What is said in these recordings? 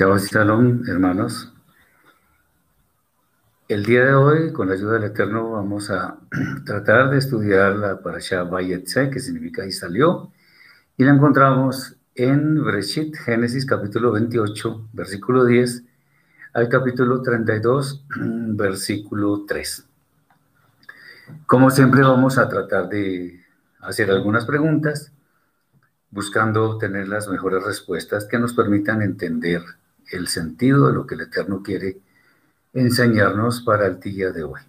Shabbat Shalom, hermanos. El día de hoy, con la ayuda del Eterno, vamos a tratar de estudiar la Parashá Vayetze, que significa y salió, y la encontramos en Bereshit, Génesis capítulo 28, versículo 10, al capítulo 32, versículo 3. Como siempre, vamos a tratar de hacer algunas preguntas, buscando tener las mejores respuestas que nos permitan entender el sentido de lo que el Eterno quiere enseñarnos para el día de hoy.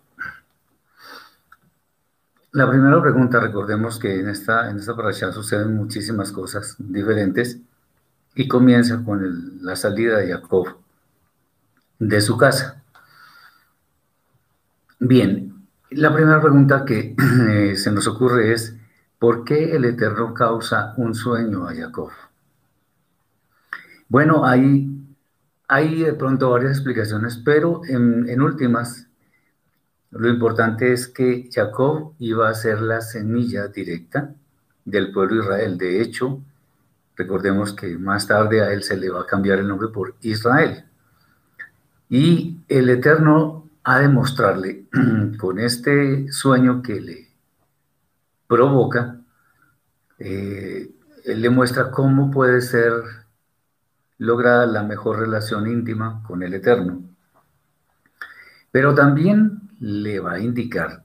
La primera pregunta, recordemos que en esta, en esta parasha suceden muchísimas cosas diferentes y comienza con la salida de Jacob de su casa. Bien, la primera pregunta que eh, se nos ocurre es, ¿por qué el Eterno causa un sueño a Jacob? Bueno, hay hay de pronto varias explicaciones, pero en, últimas, lo importante es que Jacob iba a ser la semilla directa del pueblo de Israel. De hecho, recordemos que más tarde a él se le va a cambiar el nombre por Israel. Y el Eterno ha de mostrarle con este sueño que le provoca, eh, él le muestra cómo puede ser logra la mejor relación íntima con el Eterno. Pero también le va a indicar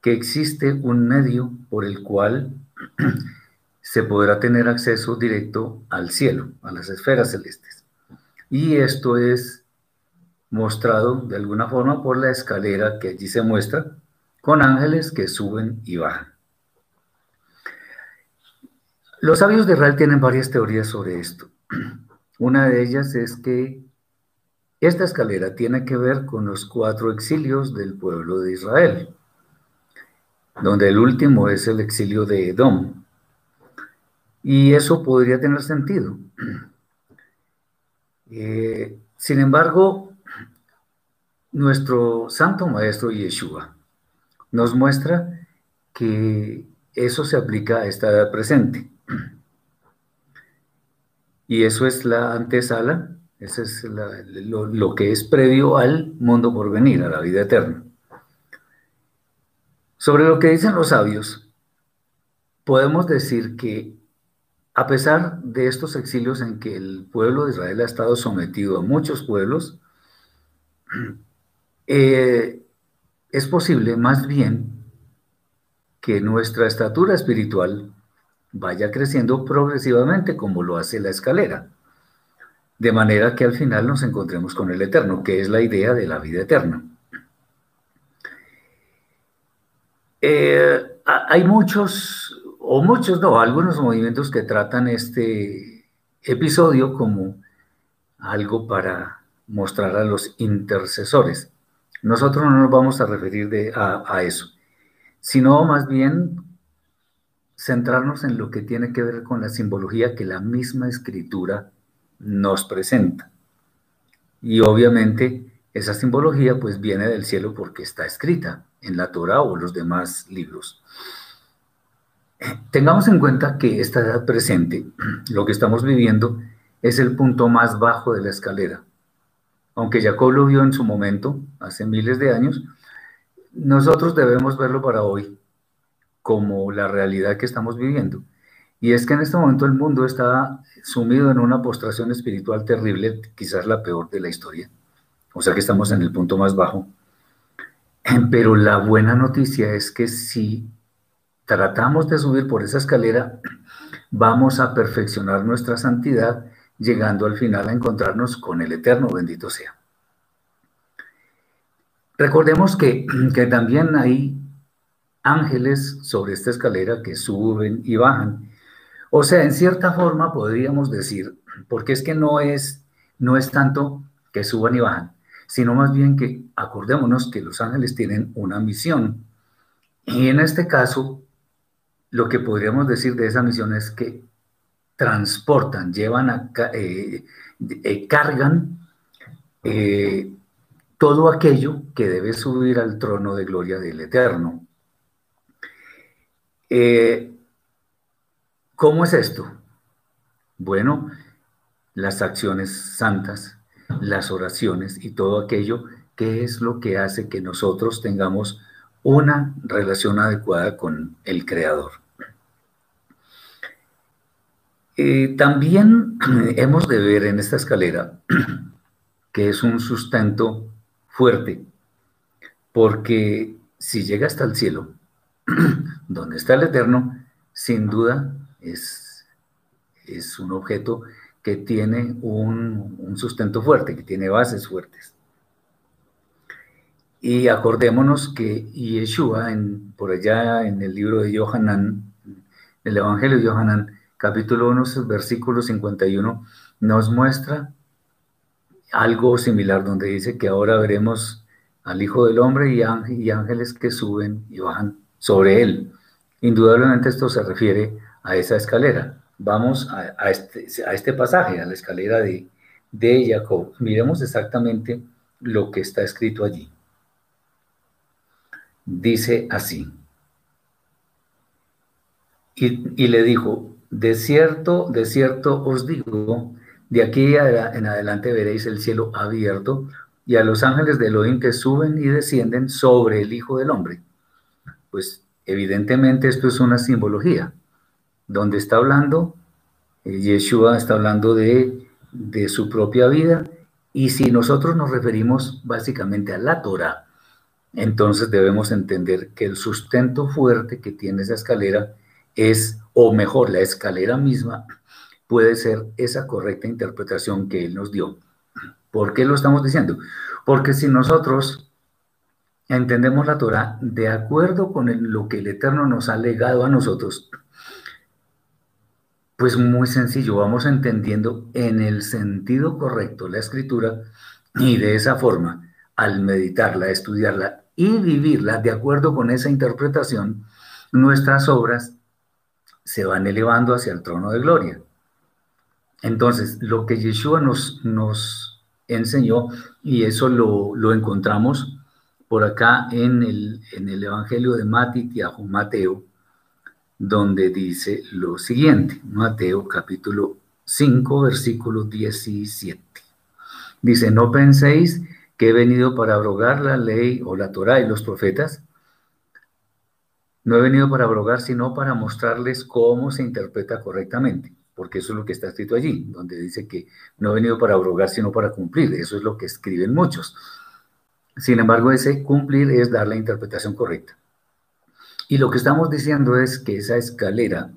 que existe un medio por el cual se podrá tener acceso directo al cielo, a las esferas celestes. Y esto es mostrado de alguna forma por la escalera que allí se muestra, con ángeles que suben y bajan. Los sabios de Israel tienen varias teorías sobre esto. Una de ellas es que esta escalera tiene que ver con los cuatro exilios del pueblo de Israel, donde el último es el exilio de Edom. Y eso podría tener sentido. Eh, sin embargo, nuestro santo maestro Yeshua nos muestra que eso se aplica a esta edad presente. Y eso es la antesala, eso es lo, que es previo al mundo por venir, a la vida eterna. Sobre lo que dicen los sabios, podemos decir que a pesar de estos exilios en que el pueblo de Israel ha estado sometido a muchos pueblos, eh, es posible más bien que nuestra estatura espiritual vaya creciendo progresivamente como lo hace la escalera, de manera que al final nos encontremos con el eterno, que es la idea de la vida eterna. Eh, hay muchos, o muchos no, algunos movimientos que tratan este episodio como algo para mostrar a los intercesores. Nosotros no nos vamos a referir a eso, sino más bien centrarnos en lo que tiene que ver con la simbología que la misma escritura nos presenta. Y obviamente esa simbología pues viene del cielo porque está escrita en la Torah o los demás libros. Tengamos en cuenta que esta edad presente, lo que estamos viviendo, es el punto más bajo de la escalera. Aunque Jacob lo vio en su momento, hace miles de años, nosotros debemos verlo para hoy, como la realidad que estamos viviendo. Y es que en este momento el mundo está sumido en una postración espiritual terrible, quizás la peor de la historia. O sea que estamos en el punto más bajo. Pero la buena noticia es que si tratamos de subir por esa escalera, vamos a perfeccionar nuestra santidad, llegando al final a encontrarnos con el Eterno, bendito sea. Recordemos que, que también hay ángeles sobre esta escalera que suben y bajan. O sea, en cierta forma podríamos decir, porque es que no es, no es tanto que suban y bajan, sino más bien que acordémonos que los ángeles tienen una misión. Y en este caso, lo que podríamos decir de esa misión es que transportan, llevan a, eh, eh, cargan eh, todo aquello que debe subir al trono de gloria del Eterno. Eh, ¿Cómo es esto? Bueno, las acciones santas, las oraciones y todo aquello que es lo que hace que nosotros tengamos una relación adecuada con el Creador. Eh, también hemos de ver en esta escalera que es un sustento fuerte, porque si llega hasta el cielo, donde está el Eterno, sin duda es, es un objeto que tiene un, sustento fuerte, que tiene bases fuertes. Y acordémonos que Yeshua, en, por allá en el libro de Yohanan, el Evangelio de Yohanan, capítulo 1, versículo 51, nos muestra algo similar, donde dice que ahora veremos al Hijo del Hombre y, ángeles que suben y bajan sobre él. Indudablemente esto se refiere a esa escalera. Vamos a, este, este, pasaje, a la escalera de, Jacob. Miremos exactamente lo que está escrito allí. Dice así. Y, y, le dijo, de cierto, de cierto os digo, de aquí en adelante veréis el cielo abierto y a los ángeles de Elohim que suben y descienden sobre el Hijo del Hombre. Pues evidentemente esto es una simbología, donde está hablando, eh, Yeshua está hablando de, de su propia vida, y si nosotros nos referimos básicamente a la Torah, entonces debemos entender que el sustento fuerte que tiene esa escalera es, o mejor, la escalera misma puede ser esa correcta interpretación que Él nos dio. ¿Por qué lo estamos diciendo? Porque si nosotros entendemos la Torah de acuerdo con lo que el Eterno nos ha legado a nosotros, pues muy sencillo, vamos entendiendo en el sentido correcto la escritura y de esa forma, al meditarla, estudiarla y vivirla de acuerdo con esa interpretación, nuestras obras se van elevando hacia el trono de gloria. Entonces, lo que Yeshua nos, nos enseñó, y eso lo, encontramos por acá en el, en el Evangelio de Mateo, donde dice lo siguiente, Mateo capítulo 5, versículo 17. Dice, no penséis que he venido para abrogar la ley o la Torah y los profetas, no he venido para abrogar, sino para mostrarles cómo se interpreta correctamente, porque eso es lo que está escrito allí, donde dice que no he venido para abrogar, sino para cumplir. Eso es lo que escriben muchos. Sin embargo, ese cumplir es dar la interpretación correcta. Y lo que estamos diciendo es que esa escalera,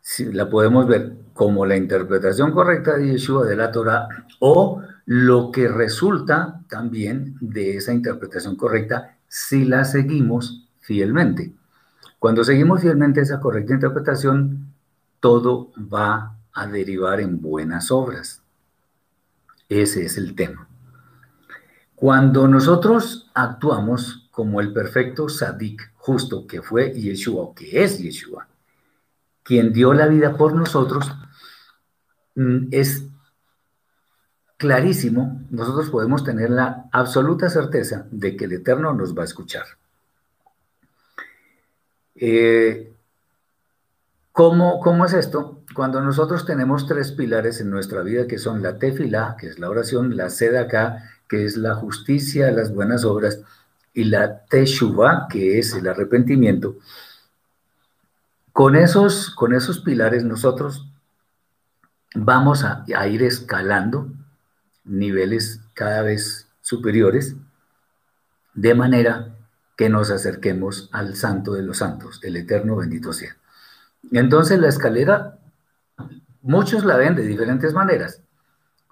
si la podemos ver como la interpretación correcta de Yeshua de la Torah o lo que resulta también de esa interpretación correcta si la seguimos fielmente. Cuando seguimos fielmente esa correcta interpretación, todo va a derivar en buenas obras. Ese es el tema. Cuando nosotros actuamos como el perfecto Sadik justo que fue Yeshua, o que es Yeshua, quien dio la vida por nosotros, mm, es clarísimo, nosotros podemos tener la absoluta certeza de que el Eterno nos va a escuchar. Eh, ¿cómo, ¿Cómo es esto? Cuando nosotros tenemos tres pilares en nuestra vida, que son la tefila, que es la oración, la sedaka, que es la justicia, las buenas obras, y la teshuva, que es el arrepentimiento, con esos, con esos pilares nosotros vamos a ir escalando niveles cada vez superiores, de manera que nos acerquemos al santo de los santos, el eterno bendito sea. Entonces la escalera, muchos la ven de diferentes maneras,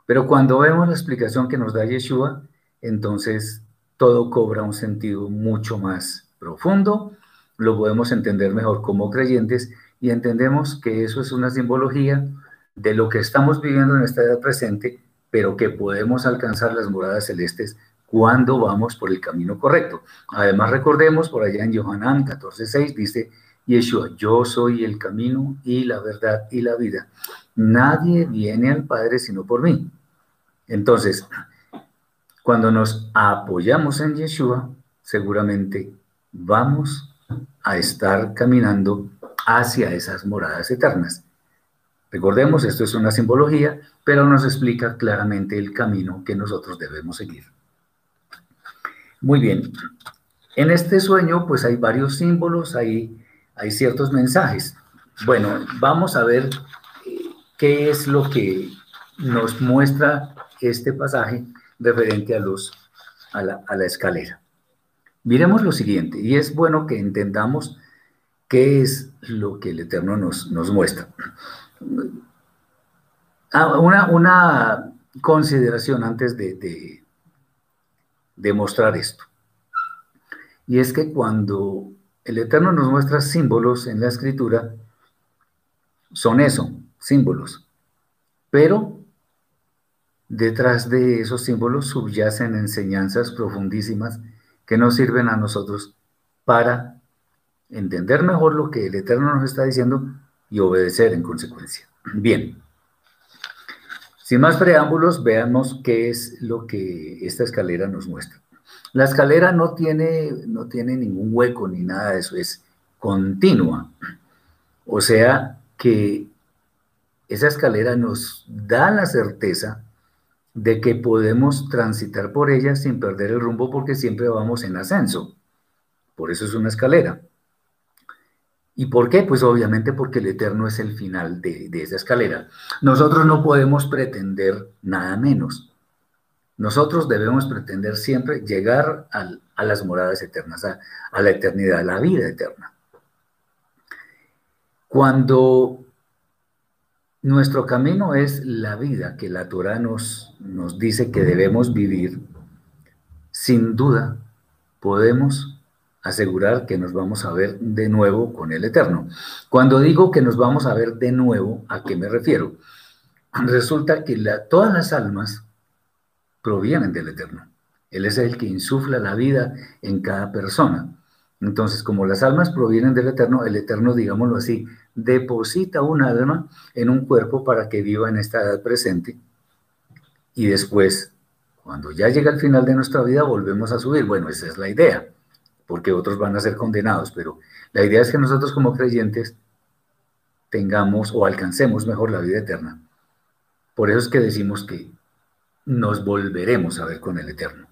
pero cuando vemos la explicación que nos da Yeshua, entonces todo cobra un sentido mucho más profundo, lo podemos entender mejor como creyentes y entendemos que eso es una simbología de lo que estamos viviendo en esta edad presente pero que podemos alcanzar las moradas celestes cuando vamos por el camino correcto. Además, recordemos, por allá en Johanán 14.6 dice, Yeshua, yo soy el camino y la verdad y la vida. Nadie viene al Padre sino por mí. Entonces, cuando nos apoyamos en Yeshua, seguramente vamos a estar caminando hacia esas moradas eternas. Recordemos, esto es una simbología, pero nos explica claramente el camino que nosotros debemos seguir. Muy bien, en este sueño pues hay varios símbolos, hay, hay ciertos mensajes. Bueno, vamos a ver qué es lo que nos muestra este pasaje referente a, los, a, la, a la escalera. Miremos lo siguiente, y es bueno que entendamos qué es lo que el Eterno nos, nos muestra. Ah, una, una, consideración antes de, de, de mostrar esto. Y es que cuando el Eterno nos muestra símbolos en la escritura, son eso, símbolos. Pero detrás de esos símbolos subyacen enseñanzas profundísimas que nos sirven a nosotros para entender mejor lo que el Eterno nos está diciendo y obedecer en consecuencia. Bien. Sin más preámbulos, veamos qué es lo que esta escalera nos muestra. La escalera no tiene, no tiene ningún hueco ni nada de eso, es continua. O sea que esa escalera nos da la certeza de que podemos transitar por ella sin perder el rumbo porque siempre vamos en ascenso. Por eso es una escalera. ¿Y por qué? Pues obviamente porque el eterno es el final de, esa escalera. Nosotros no podemos pretender nada menos. Nosotros debemos pretender siempre llegar a las moradas eternas, a, la eternidad, a la vida eterna. Cuando nuestro camino es la vida que la Torah nos dice que debemos vivir, sin duda podemos asegurar que nos vamos a ver de nuevo con el Eterno. Cuando digo que nos vamos a ver de nuevo, ¿a qué me refiero? Resulta que todas las almas provienen del Eterno. Él es el que insufla la vida en cada persona. Entonces, como las almas provienen del Eterno, el Eterno, digámoslo así, deposita un alma en un cuerpo para que viva en esta edad presente y después, cuando ya llega el final de nuestra vida, volvemos a subir. Bueno, esa es la idea porque otros van a ser condenados, pero la idea es que nosotros como creyentes tengamos o alcancemos mejor la vida eterna. Por eso es que decimos que nos volveremos a ver con el Eterno.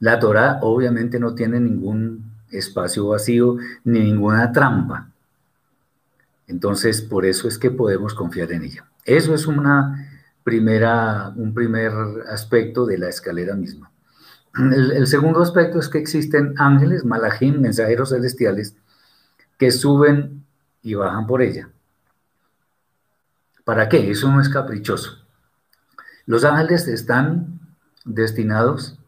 La Torah obviamente no tiene ningún espacio vacío ni ninguna trampa. Entonces, por eso es que podemos confiar en ella. Eso es una primera, un primer aspecto de la escalera misma. El, segundo aspecto es que existen ángeles, malajim, mensajeros celestiales, que suben y bajan por ella. ¿Para qué? Eso no es caprichoso. Los ángeles están destinados,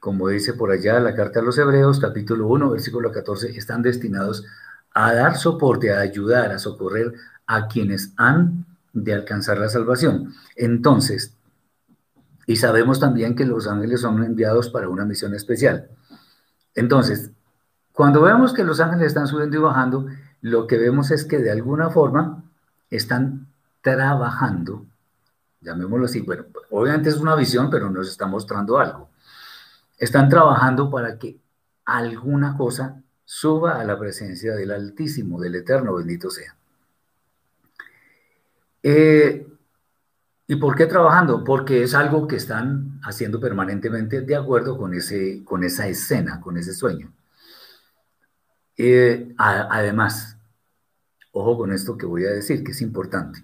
como dice por allá la carta a los Hebreos, capítulo 1, versículo 14, están destinados a dar soporte, a ayudar, a socorrer a quienes han de alcanzar la salvación. Entonces, y sabemos también que los ángeles son enviados para una misión especial. Entonces, cuando vemos que los ángeles están subiendo y bajando, lo que vemos es que de alguna forma están trabajando, llamémoslo así, bueno, obviamente es una visión, pero nos está mostrando algo. Están trabajando para que alguna cosa suba a la presencia del Altísimo, del Eterno, bendito sea. Eh, ¿Y por qué trabajando? Porque es algo que están haciendo permanentemente de acuerdo con, ese, con esa escena, con ese sueño. Eh, además, ojo con esto que voy a decir, que es importante.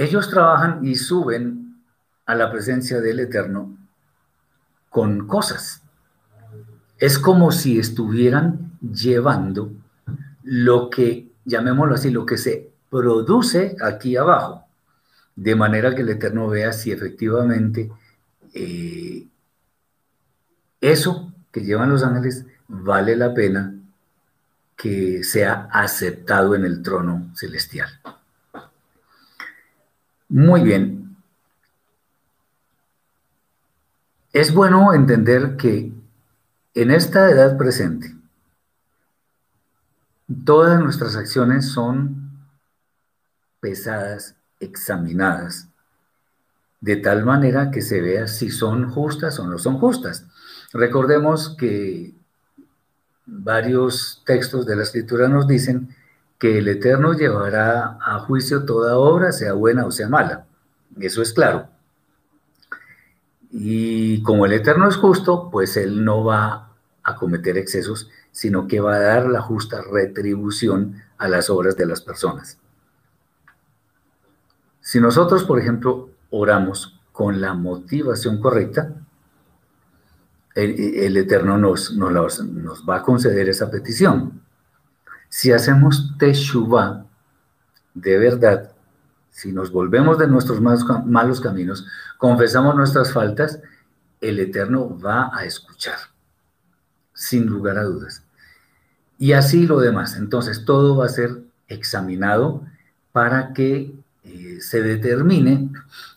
Ellos trabajan y suben a la presencia del Eterno con cosas. Es como si estuvieran llevando lo que, llamémoslo así, lo que se produce aquí abajo de manera que el Eterno vea si efectivamente eh, eso que llevan los ángeles vale la pena que sea aceptado en el trono celestial. Muy bien. Es bueno entender que en esta edad presente, todas nuestras acciones son pesadas examinadas, de tal manera que se vea si son justas o no son justas. Recordemos que varios textos de la escritura nos dicen que el Eterno llevará a juicio toda obra, sea buena o sea mala. Eso es claro. Y como el Eterno es justo, pues Él no va a cometer excesos, sino que va a dar la justa retribución a las obras de las personas. Si nosotros, por ejemplo, oramos con la motivación correcta, el, Eterno nos, va a conceder esa petición. Si hacemos teshuva de verdad, si nos volvemos de nuestros malos caminos, confesamos nuestras faltas, el Eterno va a escuchar, sin lugar a dudas. Y así lo demás. Entonces, todo va a ser examinado para que eh, se determine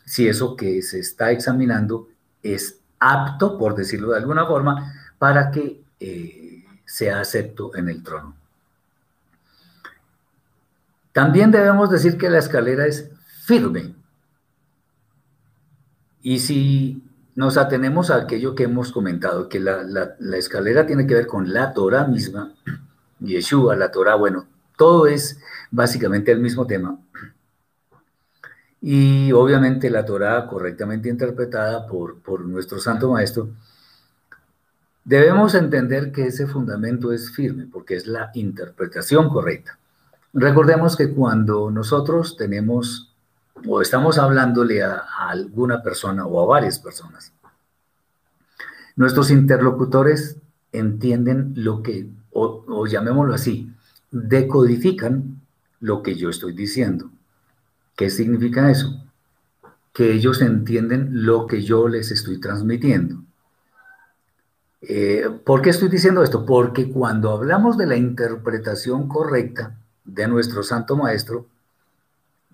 si eso que se está examinando es apto, por decirlo de alguna forma, para que eh, sea acepto en el trono. También debemos decir que la escalera es firme. Y si nos atenemos a aquello que hemos comentado, que la, escalera tiene que ver con la Torah misma, Yeshua, la Torah, bueno, todo es básicamente el mismo tema. Y obviamente la Torah correctamente interpretada por, por nuestro Santo Maestro, debemos entender que ese fundamento es firme, porque es la interpretación correcta. Recordemos que cuando nosotros tenemos o estamos hablándole a, alguna persona o a varias personas, nuestros interlocutores entienden lo que, o, llamémoslo así, decodifican lo que yo estoy diciendo. ¿Qué significa eso? Que ellos entienden lo que yo les estoy transmitiendo. Eh, ¿Por qué estoy diciendo esto? Porque cuando hablamos de la interpretación correcta, de nuestro Santo Maestro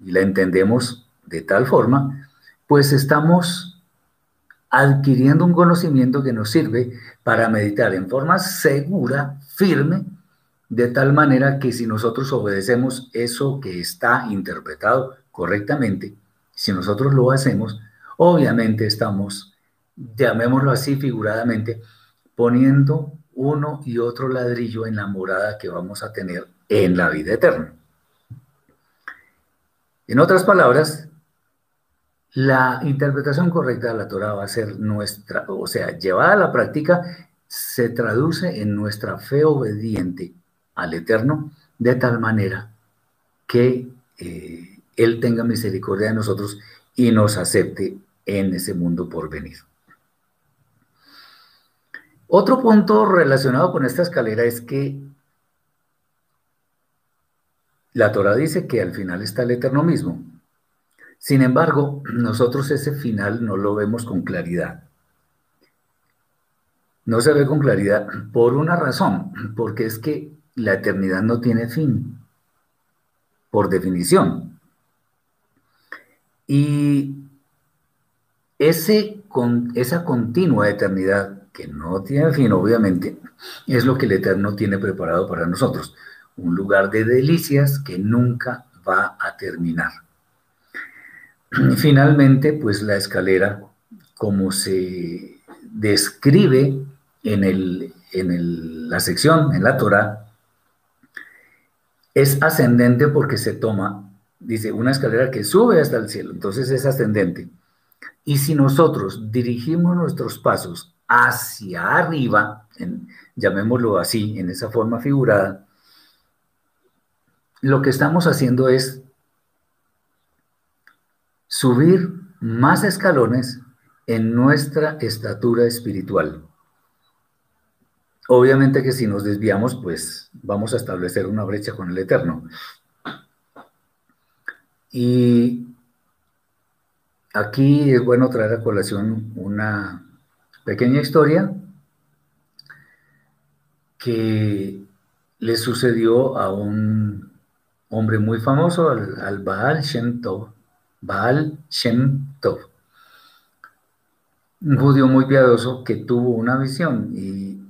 y la entendemos de tal forma, pues estamos adquiriendo un conocimiento que nos sirve para meditar en forma segura, firme, de tal manera que si nosotros obedecemos eso que está interpretado correctamente, si nosotros lo hacemos, obviamente estamos, llamémoslo así figuradamente, poniendo uno y otro ladrillo en la morada que vamos a tener en la vida eterna. En otras palabras, la interpretación correcta de la Torah va a ser nuestra, o sea, llevada a la práctica, se traduce en nuestra fe obediente al Eterno, de tal manera que eh, Él tenga misericordia de nosotros y nos acepte en ese mundo por venir. Otro punto relacionado con esta escalera es que la Torah dice que al final está el eterno mismo. Sin embargo, nosotros ese final no lo vemos con claridad. No se ve con claridad por una razón, porque es que la eternidad no tiene fin, por definición. Y ese, con, esa continua eternidad, que no tiene fin, obviamente, es lo que el Eterno tiene preparado para nosotros un lugar de delicias que nunca va a terminar. Finalmente, pues la escalera, como se describe en, el, en la sección, en la Torah, es ascendente porque se toma, dice, una escalera que sube hasta el cielo, entonces es ascendente. Y si nosotros dirigimos nuestros pasos hacia arriba, llamémoslo así, en esa forma figurada, lo que estamos haciendo es subir más escalones en nuestra estatura espiritual. Obviamente que si nos desviamos, pues vamos a establecer una brecha con el Eterno. Y aquí es bueno traer a colación una pequeña historia que le sucedió a un hombre muy famoso, al, Baal Shem Tov. Baal Shem Tov. Un judío muy piadoso que tuvo una visión y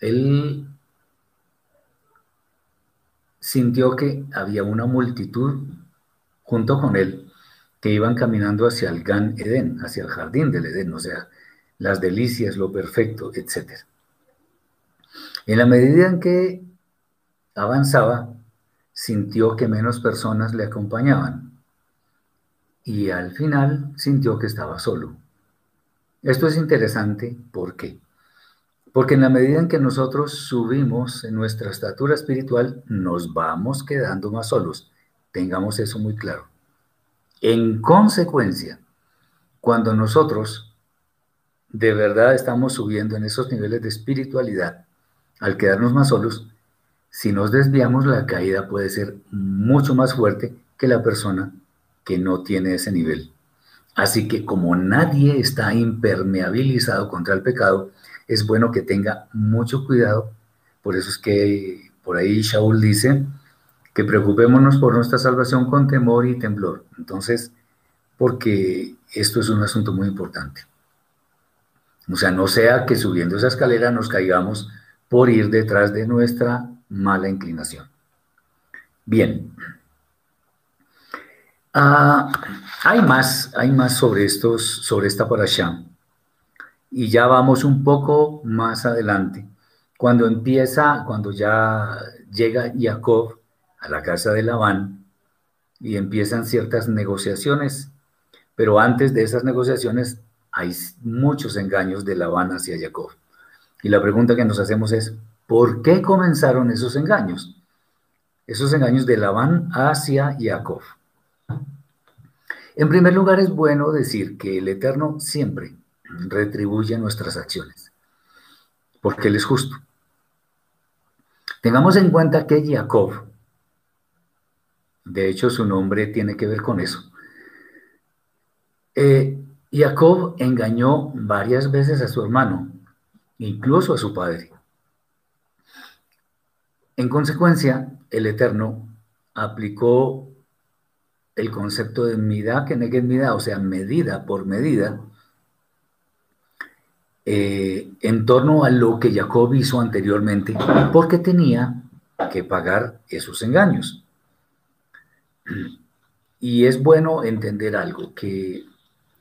él sintió que había una multitud junto con él que iban caminando hacia el Gan Eden, hacia el jardín del Edén, o sea, las delicias, lo perfecto, etc. En la medida en que avanzaba, sintió que menos personas le acompañaban y al final sintió que estaba solo. Esto es interesante, ¿por qué? Porque en la medida en que nosotros subimos en nuestra estatura espiritual, nos vamos quedando más solos. Tengamos eso muy claro. En consecuencia, cuando nosotros de verdad estamos subiendo en esos niveles de espiritualidad, al quedarnos más solos, si nos desviamos, la caída puede ser mucho más fuerte que la persona que no tiene ese nivel. Así que como nadie está impermeabilizado contra el pecado, es bueno que tenga mucho cuidado. Por eso es que por ahí Shaul dice que preocupémonos por nuestra salvación con temor y temblor. Entonces, porque esto es un asunto muy importante. O sea, no sea que subiendo esa escalera nos caigamos por ir detrás de nuestra mala inclinación. Bien. Ah, hay más, hay más sobre estos, sobre esta parasha. Y ya vamos un poco más adelante. Cuando empieza, cuando ya llega Jacob a la casa de Labán y empiezan ciertas negociaciones, pero antes de esas negociaciones hay muchos engaños de Labán hacia Jacob. Y la pregunta que nos hacemos es, ¿por qué comenzaron esos engaños? Esos engaños de Labán hacia Jacob. En primer lugar, es bueno decir que el Eterno siempre retribuye nuestras acciones, porque Él es justo. Tengamos en cuenta que Jacob, de hecho su nombre tiene que ver con eso, eh, Jacob engañó varias veces a su hermano, incluso a su padre. En consecuencia, el Eterno aplicó el concepto de midá que negue midá, o sea, medida por medida, eh, en torno a lo que Jacob hizo anteriormente, porque tenía que pagar esos engaños. Y es bueno entender algo, que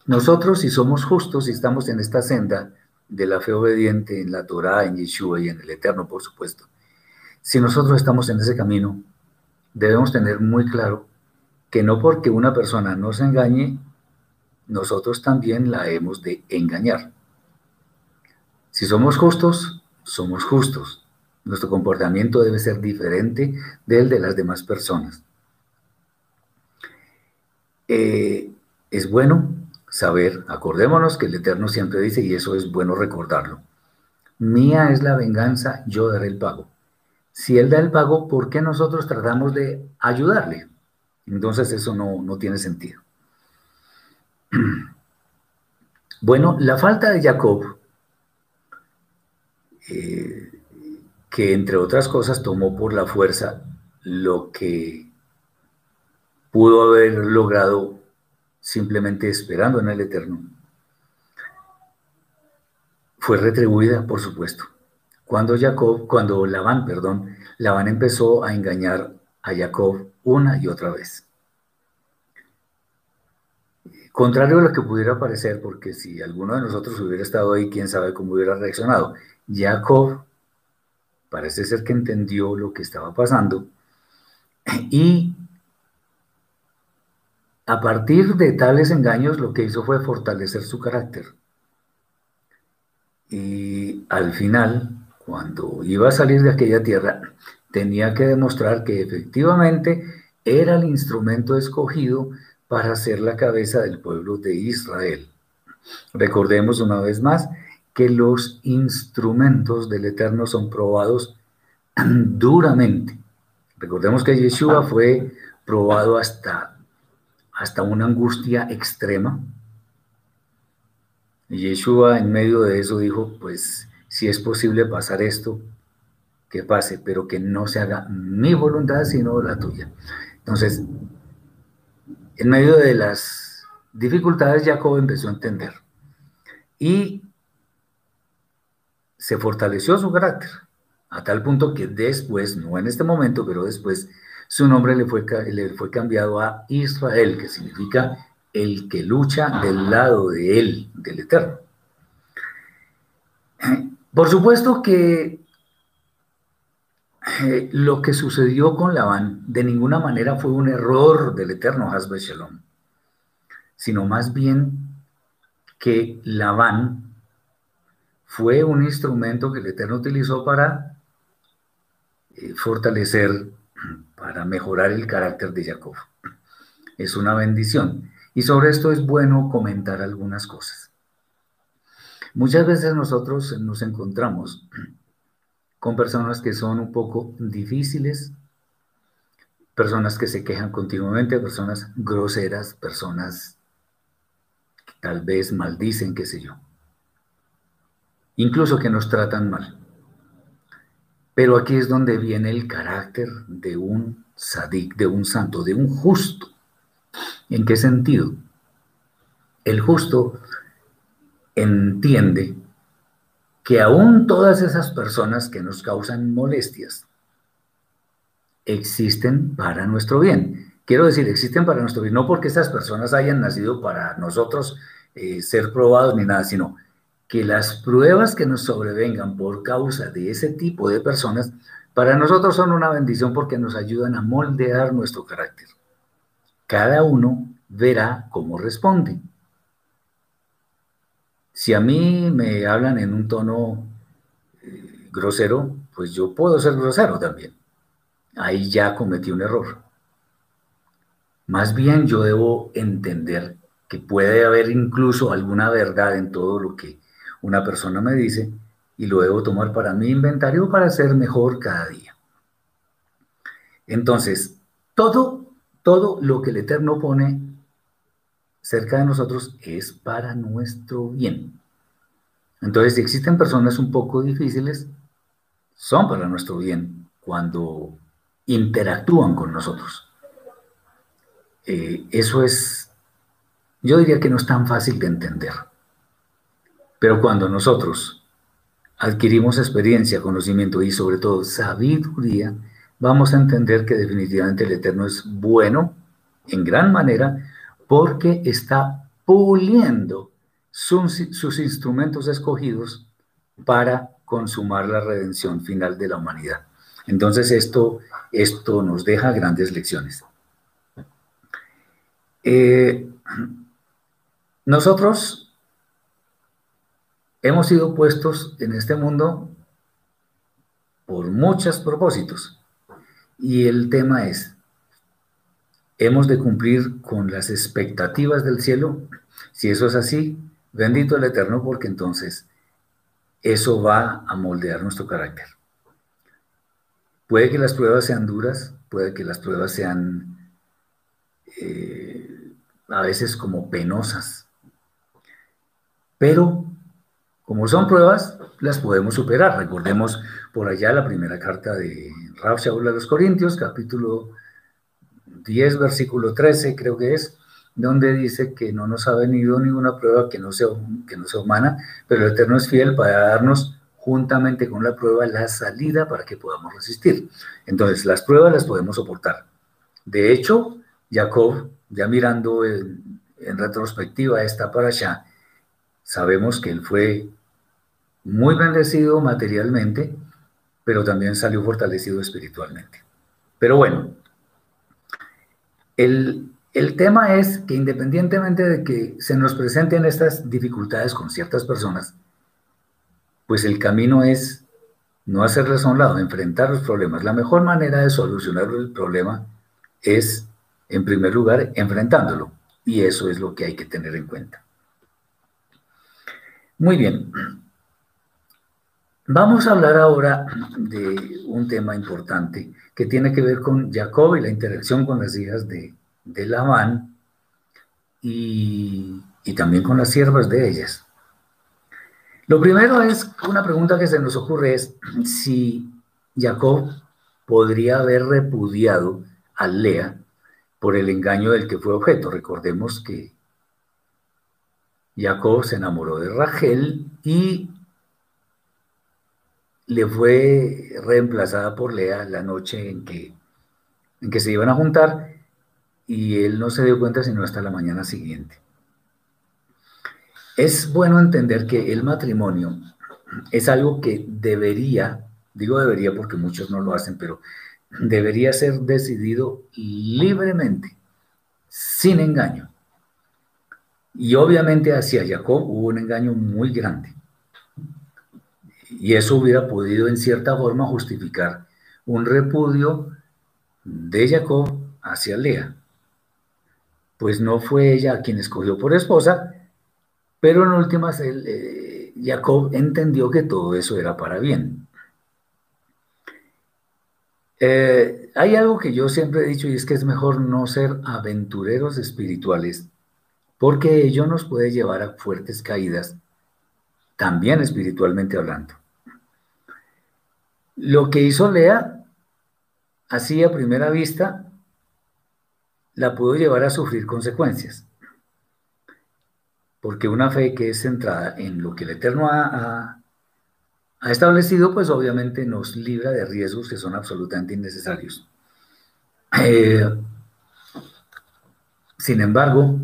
nosotros si somos justos y estamos en esta senda de la fe obediente en la Torah, en Yeshua y en el Eterno, por supuesto, si nosotros estamos en ese camino, debemos tener muy claro que no porque una persona nos engañe, nosotros también la hemos de engañar. Si somos justos, somos justos. Nuestro comportamiento debe ser diferente del de las demás personas. Eh, es bueno saber, acordémonos que el Eterno siempre dice, y eso es bueno recordarlo, mía es la venganza, yo daré el pago. Si Él da el pago, ¿por qué nosotros tratamos de ayudarle? Entonces eso no, tiene sentido. Bueno, la falta de Jacob, eh, que entre otras cosas tomó por la fuerza lo que pudo haber logrado simplemente esperando en el Eterno, fue retribuida, por supuesto. Cuando Jacob, cuando Labán, perdón, Labán empezó a engañar a Jacob una y otra vez. Contrario a lo que pudiera parecer, porque si alguno de nosotros hubiera estado ahí, quién sabe cómo hubiera reaccionado. Jacob parece ser que entendió lo que estaba pasando y a partir de tales engaños lo que hizo fue fortalecer su carácter. Y al final, cuando iba a salir de aquella tierra, tenía que demostrar que efectivamente era el instrumento escogido para ser la cabeza del pueblo de Israel. Recordemos una vez más que los instrumentos del Eterno son probados duramente. Recordemos que Yeshua fue probado hasta hasta una angustia extrema. Yeshua en medio de eso dijo, pues si es posible pasar esto, que pase, pero que no se haga mi voluntad, sino la tuya. Entonces, en medio de las dificultades, Jacob empezó a entender. Y se fortaleció su carácter, a tal punto que después, no en este momento, pero después, su nombre le fue, le fue cambiado a Israel, que significa el que lucha del lado de él, del Eterno. Por supuesto que eh, lo que sucedió con Labán de ninguna manera fue un error del eterno Hasbe Shalom, sino más bien que Labán fue un instrumento que el Eterno utilizó para eh, fortalecer, para mejorar el carácter de Jacob. Es una bendición. Y sobre esto es bueno comentar algunas cosas. Muchas veces nosotros nos encontramos con personas que son un poco difíciles, personas que se quejan continuamente, personas groseras, personas que tal vez maldicen, qué sé yo. Incluso que nos tratan mal. Pero aquí es donde viene el carácter de un sadik, de un santo, de un justo. ¿En qué sentido? El justo entiende que aún todas esas personas que nos causan molestias existen para nuestro bien. Quiero decir, existen para nuestro bien, no porque esas personas hayan nacido para nosotros eh, ser probados ni nada, sino que las pruebas que nos sobrevengan por causa de ese tipo de personas, para nosotros son una bendición porque nos ayudan a moldear nuestro carácter. Cada uno verá cómo responde. Si a mí me hablan en un tono eh, grosero, pues yo puedo ser grosero también. Ahí ya cometí un error. Más bien yo debo entender que puede haber incluso alguna verdad en todo lo que una persona me dice y lo debo tomar para mi inventario para ser mejor cada día. Entonces, todo, todo lo que el Eterno pone cerca de nosotros es para nuestro bien. Entonces, si existen personas un poco difíciles, son para nuestro bien cuando interactúan con nosotros. Eh, eso es, yo diría que no es tan fácil de entender. Pero cuando nosotros adquirimos experiencia, conocimiento y sobre todo sabiduría, vamos a entender que definitivamente el Eterno es bueno en gran manera porque está puliendo sus, instrumentos escogidos para consumar la redención final de la humanidad. Entonces esto, esto nos deja grandes lecciones. Eh, nosotros hemos sido puestos en este mundo por muchos propósitos. Y el tema es, hemos de cumplir con las expectativas del cielo. Si eso es así, bendito el Eterno, porque entonces eso va a moldear nuestro carácter. Puede que las pruebas sean duras, puede que las pruebas sean eh, a veces como penosas, pero como son pruebas, las podemos superar. Recordemos por allá la primera carta de Raúl Shaul a los Corintios, capítulo 10, versículo 13, creo que es, donde dice que no nos ha venido ninguna prueba que no sea, que no sea humana, pero el Eterno es fiel para darnos juntamente con la prueba la salida para que podamos resistir. Entonces, las pruebas las podemos soportar. De hecho, Jacob, ya mirando en, en retrospectiva esta para allá, sabemos que él fue muy bendecido materialmente, pero también salió fortalecido espiritualmente. Pero bueno, el, tema es que independientemente de que se nos presenten estas dificultades con ciertas personas, pues el camino es no hacerles a un lado, enfrentar los problemas. La mejor manera de solucionar el problema es, en primer lugar, enfrentándolo. Y eso es lo que hay que tener en cuenta. Muy bien. Vamos a hablar ahora de un tema importante que tiene que ver con Jacob y la interacción con las hijas de, de Labán y, y también con las siervas de ellas. Lo primero es, una pregunta que se nos ocurre es si Jacob podría haber repudiado a Lea por el engaño del que fue objeto. Recordemos que Jacob se enamoró de Rachel y le fue reemplazada por Lea la noche en que, en que se iban a juntar y él no se dio cuenta sino hasta la mañana siguiente. Es bueno entender que el matrimonio es algo que debería Digo debería porque muchos no lo hacen, pero debería ser decidido libremente, sin engaño. Y obviamente hacia Jacob hubo un engaño muy grande. Y eso hubiera podido en cierta forma justificar un repudio de Jacob hacia Lea. Pues no fue ella quien escogió por esposa, pero en últimas eh, Jacob entendió que todo eso era para bien. Eh, hay algo que yo siempre he dicho y es que es mejor no ser aventureros espirituales, porque ello nos puede llevar a fuertes caídas, también espiritualmente hablando. Lo que hizo Lea, así a primera vista, la pudo llevar a sufrir consecuencias. Porque una fe que es centrada en lo que el Eterno ha, establecido, pues obviamente nos libra de riesgos que son absolutamente innecesarios. Eh, sin embargo,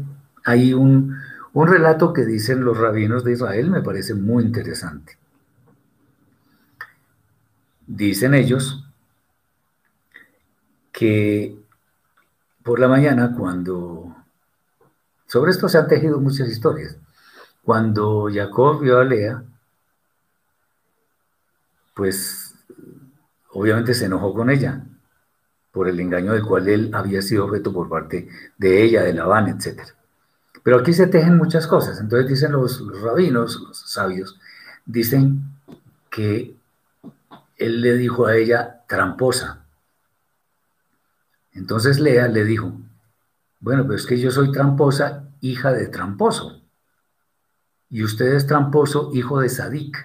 hay un relato que dicen los rabinos de Israel, me parece muy interesante. Dicen ellos que por la mañana cuando, sobre esto se han tejido muchas historias, cuando Jacob vio a Lea, pues obviamente se enojó con ella por el engaño del cual él había sido objeto por parte de ella, de Labán, etc. Pero aquí se tejen muchas cosas. Entonces dicen los, rabinos, los sabios, dicen que él le dijo a ella tramposa. Entonces Lea le dijo, bueno, pero es que yo soy tramposa, hija de tramposo. Y usted es tramposo, hijo de Sadik.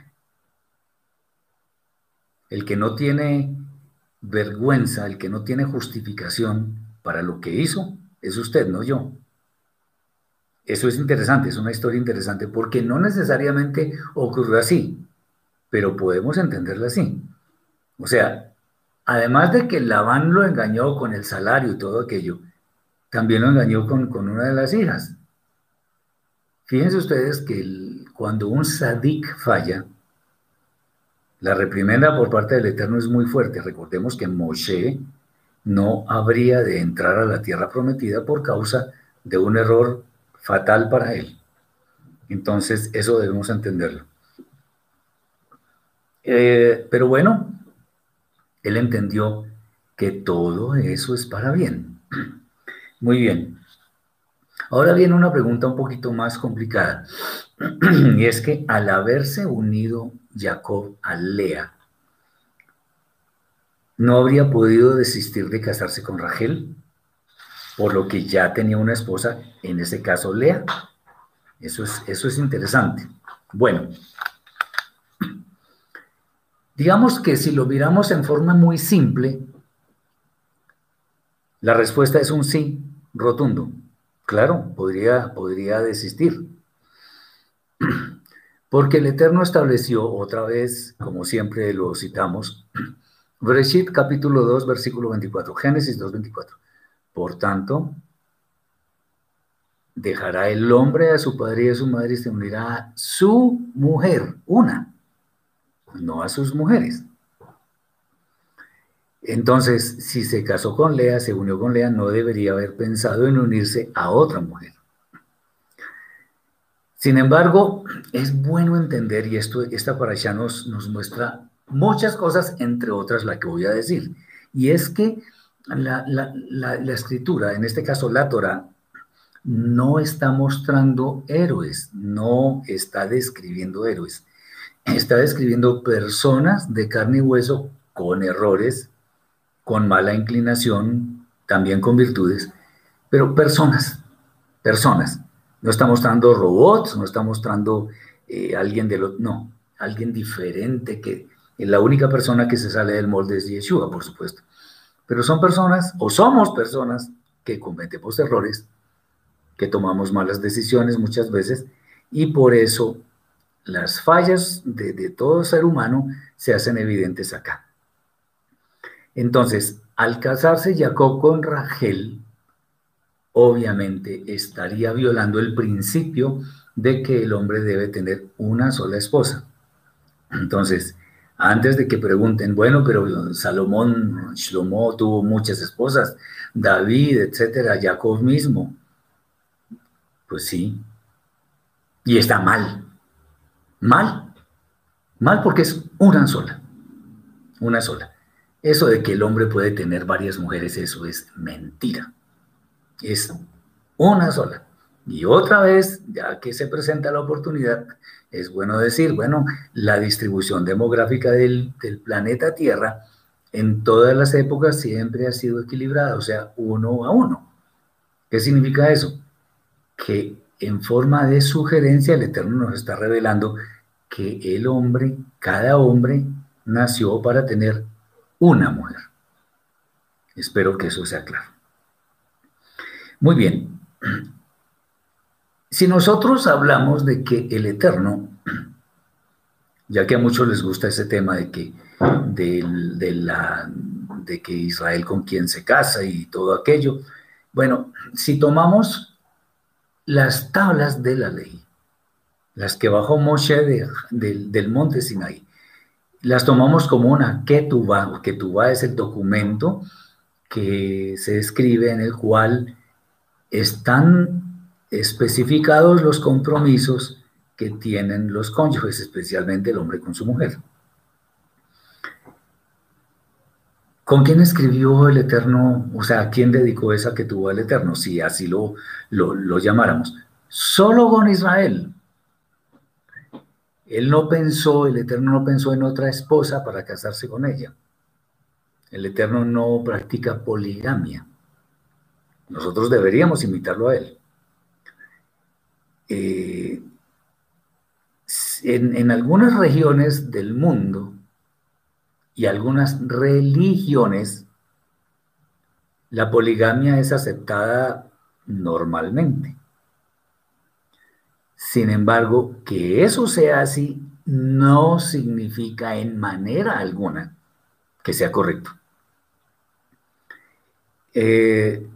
El que no tiene vergüenza, el que no tiene justificación para lo que hizo, es usted, no yo. Eso es interesante, es una historia interesante, porque no necesariamente ocurrió así, pero podemos entenderla así. O sea, además de que Labán lo engañó con el salario y todo aquello, también lo engañó con, una de las hijas. Fíjense ustedes que cuando un sadik falla, la reprimenda por parte del Eterno es muy fuerte. Recordemos que Moshe no habría de entrar a la tierra prometida por causa de un error fatal para él. Entonces, eso debemos entenderlo. Eh, pero bueno, él entendió que todo eso es para bien. Muy bien. Ahora viene una pregunta un poquito más complicada. Y es que al haberse unido Jacob a Lea, no habría podido desistir de casarse con Rachel, por lo que ya tenía una esposa, en ese caso Lea. Eso es, eso es interesante. Bueno, digamos que si lo miramos en forma muy simple, la respuesta es un sí rotundo. Claro, podría, podría desistir. Porque el Eterno estableció otra vez, como siempre lo citamos, Bereshit capítulo 2, versículo 24, Génesis 2, 24. Por tanto, dejará el hombre a su padre y a su madre y se unirá a su mujer, una, no a sus mujeres. Entonces, si se casó con Lea, se unió con Lea, no debería haber pensado en unirse a otra mujer. Sin embargo, es bueno entender, y esto, esta para nos, nos muestra muchas cosas, entre otras la que voy a decir, y es que la, escritura, en este caso la Torah, no está mostrando héroes, no está describiendo héroes, está describiendo personas de carne y hueso con errores, con mala inclinación, también con virtudes, pero personas, personas. No está mostrando robots, no está mostrando eh, alguien de lo, no, alguien diferente que la única persona que se sale del molde es Yeshua, por supuesto. Pero son personas, o somos personas, que cometemos errores, que tomamos malas decisiones muchas veces, y por eso las fallas de, todo ser humano se hacen evidentes acá. Entonces, al casarse Jacob con Rachel, obviamente estaría violando el principio de que el hombre debe tener una sola esposa. Entonces, Antes de que pregunten, bueno, pero Salomón, Shlomo tuvo muchas esposas, David, etcétera, Jacob mismo. Pues sí. Y está mal. Mal. Mal porque es una sola. Una sola. Eso de que el hombre puede tener varias mujeres, eso es mentira. Es una sola. Y otra vez, ya que se presenta la oportunidad, es bueno decir, bueno, la distribución demográfica del, planeta Tierra en todas las épocas siempre ha sido equilibrada, o sea, uno a uno. ¿Qué significa eso? Que en forma de sugerencia el Eterno nos está revelando que el hombre, cada hombre, nació para tener una mujer. Espero que eso sea claro. Muy bien. Si nosotros hablamos de que el Eterno, ya que a muchos les gusta ese tema de que, de, la, de que Israel con quien se casa y todo aquello, bueno, si tomamos las tablas de la ley, las que bajó Moshe del monte Sinai, las tomamos como una ketubá, ketubá es el documento que se escribe en el cual están especificados los compromisos que tienen los cónyuges, especialmente el hombre con su mujer. ¿Con quién escribió el Eterno? O sea, ¿a quién dedicó esa que tuvo el Eterno? Si así lo, lo, llamáramos. Solo con Israel. Él no pensó, el Eterno no pensó en otra esposa para casarse con ella. El Eterno no practica poligamia. Nosotros deberíamos imitarlo a él. Eh, en, algunas regiones del mundo y algunas religiones, la poligamia es aceptada normalmente. Sin embargo, que eso sea así no significa en manera alguna que sea correcto. Eh,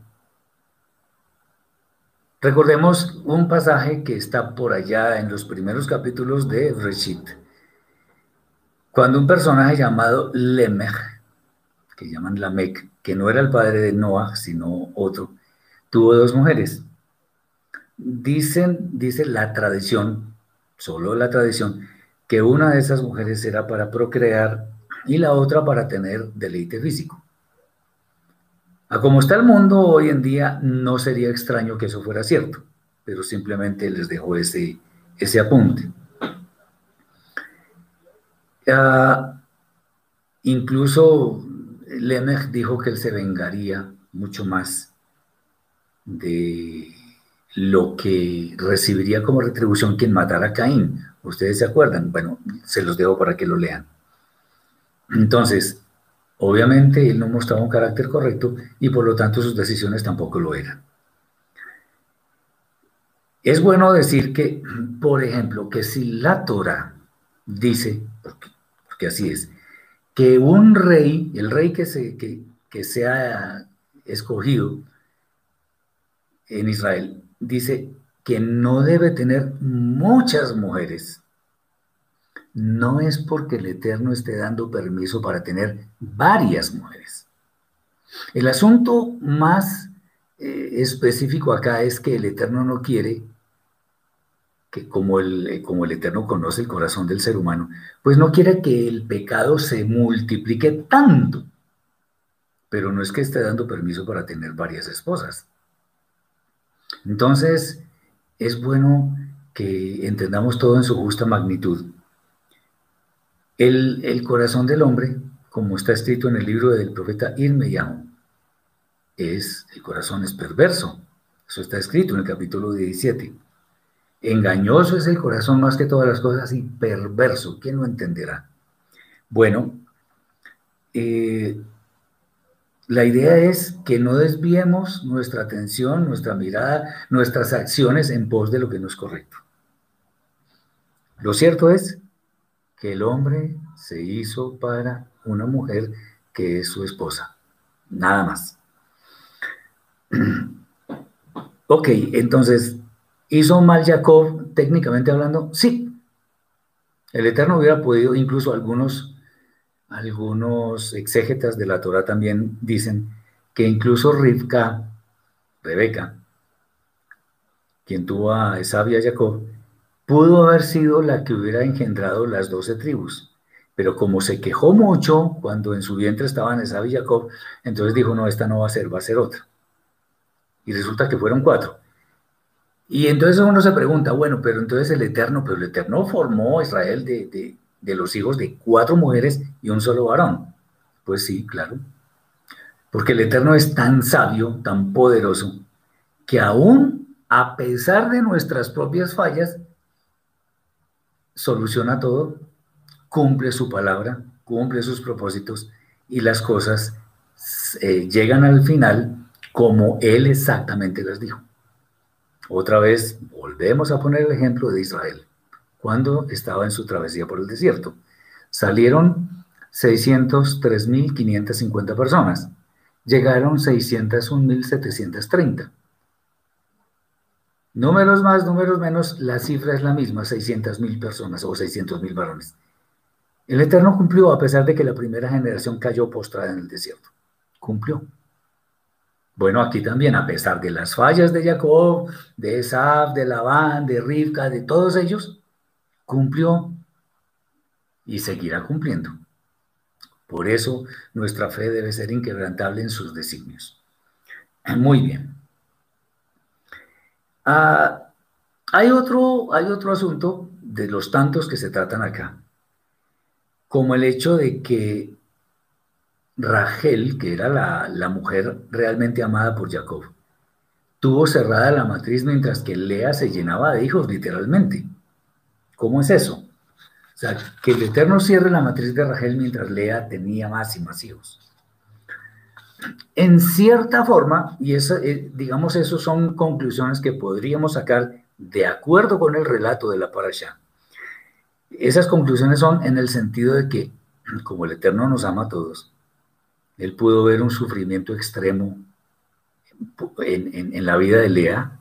Recordemos un pasaje que está por allá en los primeros capítulos de Reshit. Cuando un personaje llamado Lemech, que llaman Lamech, que no era el padre de Noah, sino otro, tuvo dos mujeres. Dicen, dice la tradición, solo la tradición, que una de esas mujeres era para procrear y la otra para tener deleite físico. A como está el mundo hoy en día, no sería extraño que eso fuera cierto, pero simplemente les dejo ese, ese apunte. Ah, incluso Lemech dijo que él se vengaría mucho más de lo que recibiría como retribución quien matara a Caín. ¿Ustedes se acuerdan? Bueno, se los dejo para que lo lean. Entonces, Obviamente él no mostraba un carácter correcto y por lo tanto sus decisiones tampoco lo eran. Es bueno decir que, por ejemplo, que si la Torah dice, porque, así es, que un rey, el rey que, se, que, que sea escogido en Israel, dice que no debe tener muchas mujeres no es porque el Eterno esté dando permiso para tener varias mujeres. El asunto más eh, específico acá es que el Eterno no quiere que como el, eh, como el Eterno conoce el corazón del ser humano, pues no quiere que el pecado se multiplique tanto. Pero no es que esté dando permiso para tener varias esposas. Entonces, es bueno que entendamos todo en su justa magnitud. El, corazón del hombre, como está escrito en el libro del profeta Irmeyahu, es, el corazón es perverso. Eso está escrito en el capítulo 17. Engañoso es el corazón más que todas las cosas y perverso. ¿Quién lo entenderá? Bueno, eh, la idea es que no desviemos nuestra atención, nuestra mirada, nuestras acciones en pos de lo que no es correcto. Lo cierto es que el hombre se hizo para una mujer que es su esposa. Nada más. ok, entonces, ¿hizo mal Jacob técnicamente hablando? Sí. El Eterno hubiera podido, incluso algunos algunos exégetas de la Torah también dicen que incluso Rivka, Rebeca, quien tuvo a Esab y a Jacob, pudo haber sido la que hubiera engendrado las doce tribus. Pero como se quejó mucho cuando en su vientre estaban Esab y Jacob, entonces dijo, no, esta no va a ser, va a ser otra. Y resulta que fueron cuatro. Y entonces uno se pregunta, bueno, pero entonces el Eterno, pero el Eterno formó a Israel de, de los hijos de cuatro mujeres y un solo varón. Pues sí, claro. Porque el Eterno es tan sabio, tan poderoso, que aún a pesar de nuestras propias fallas, soluciona todo, cumple su palabra, cumple sus propósitos y las cosas eh, llegan al final como Él exactamente las dijo. Otra vez volvemos a poner el ejemplo de Israel, cuando estaba en su travesía por el desierto. Salieron 603.550 personas, llegaron 601.730. Números más, números menos, la cifra es la misma, 600 mil personas o 600 mil varones. El Eterno cumplió a pesar de que la primera generación cayó postrada en el desierto. Cumplió. Bueno, aquí también, a pesar de las fallas de Jacob, de Esab, de Labán, de Rivka, de todos ellos, cumplió y seguirá cumpliendo. Por eso nuestra fe debe ser inquebrantable en sus designios. Muy bien. Ah, hay, otro, hay otro asunto de los tantos que se tratan acá, como el hecho de que Rachel, que era la, la mujer realmente amada por Jacob, tuvo cerrada la matriz mientras que Lea se llenaba de hijos, literalmente. ¿Cómo es eso? O sea, que el Eterno cierre la matriz de Rachel mientras Lea tenía más y más hijos. En cierta forma, y eso, eh, digamos, eso son conclusiones que podríamos sacar de acuerdo con el relato de la parasha. Esas conclusiones son en el sentido de que, como el Eterno nos ama a todos, Él pudo ver un sufrimiento extremo en, en la vida de Lea,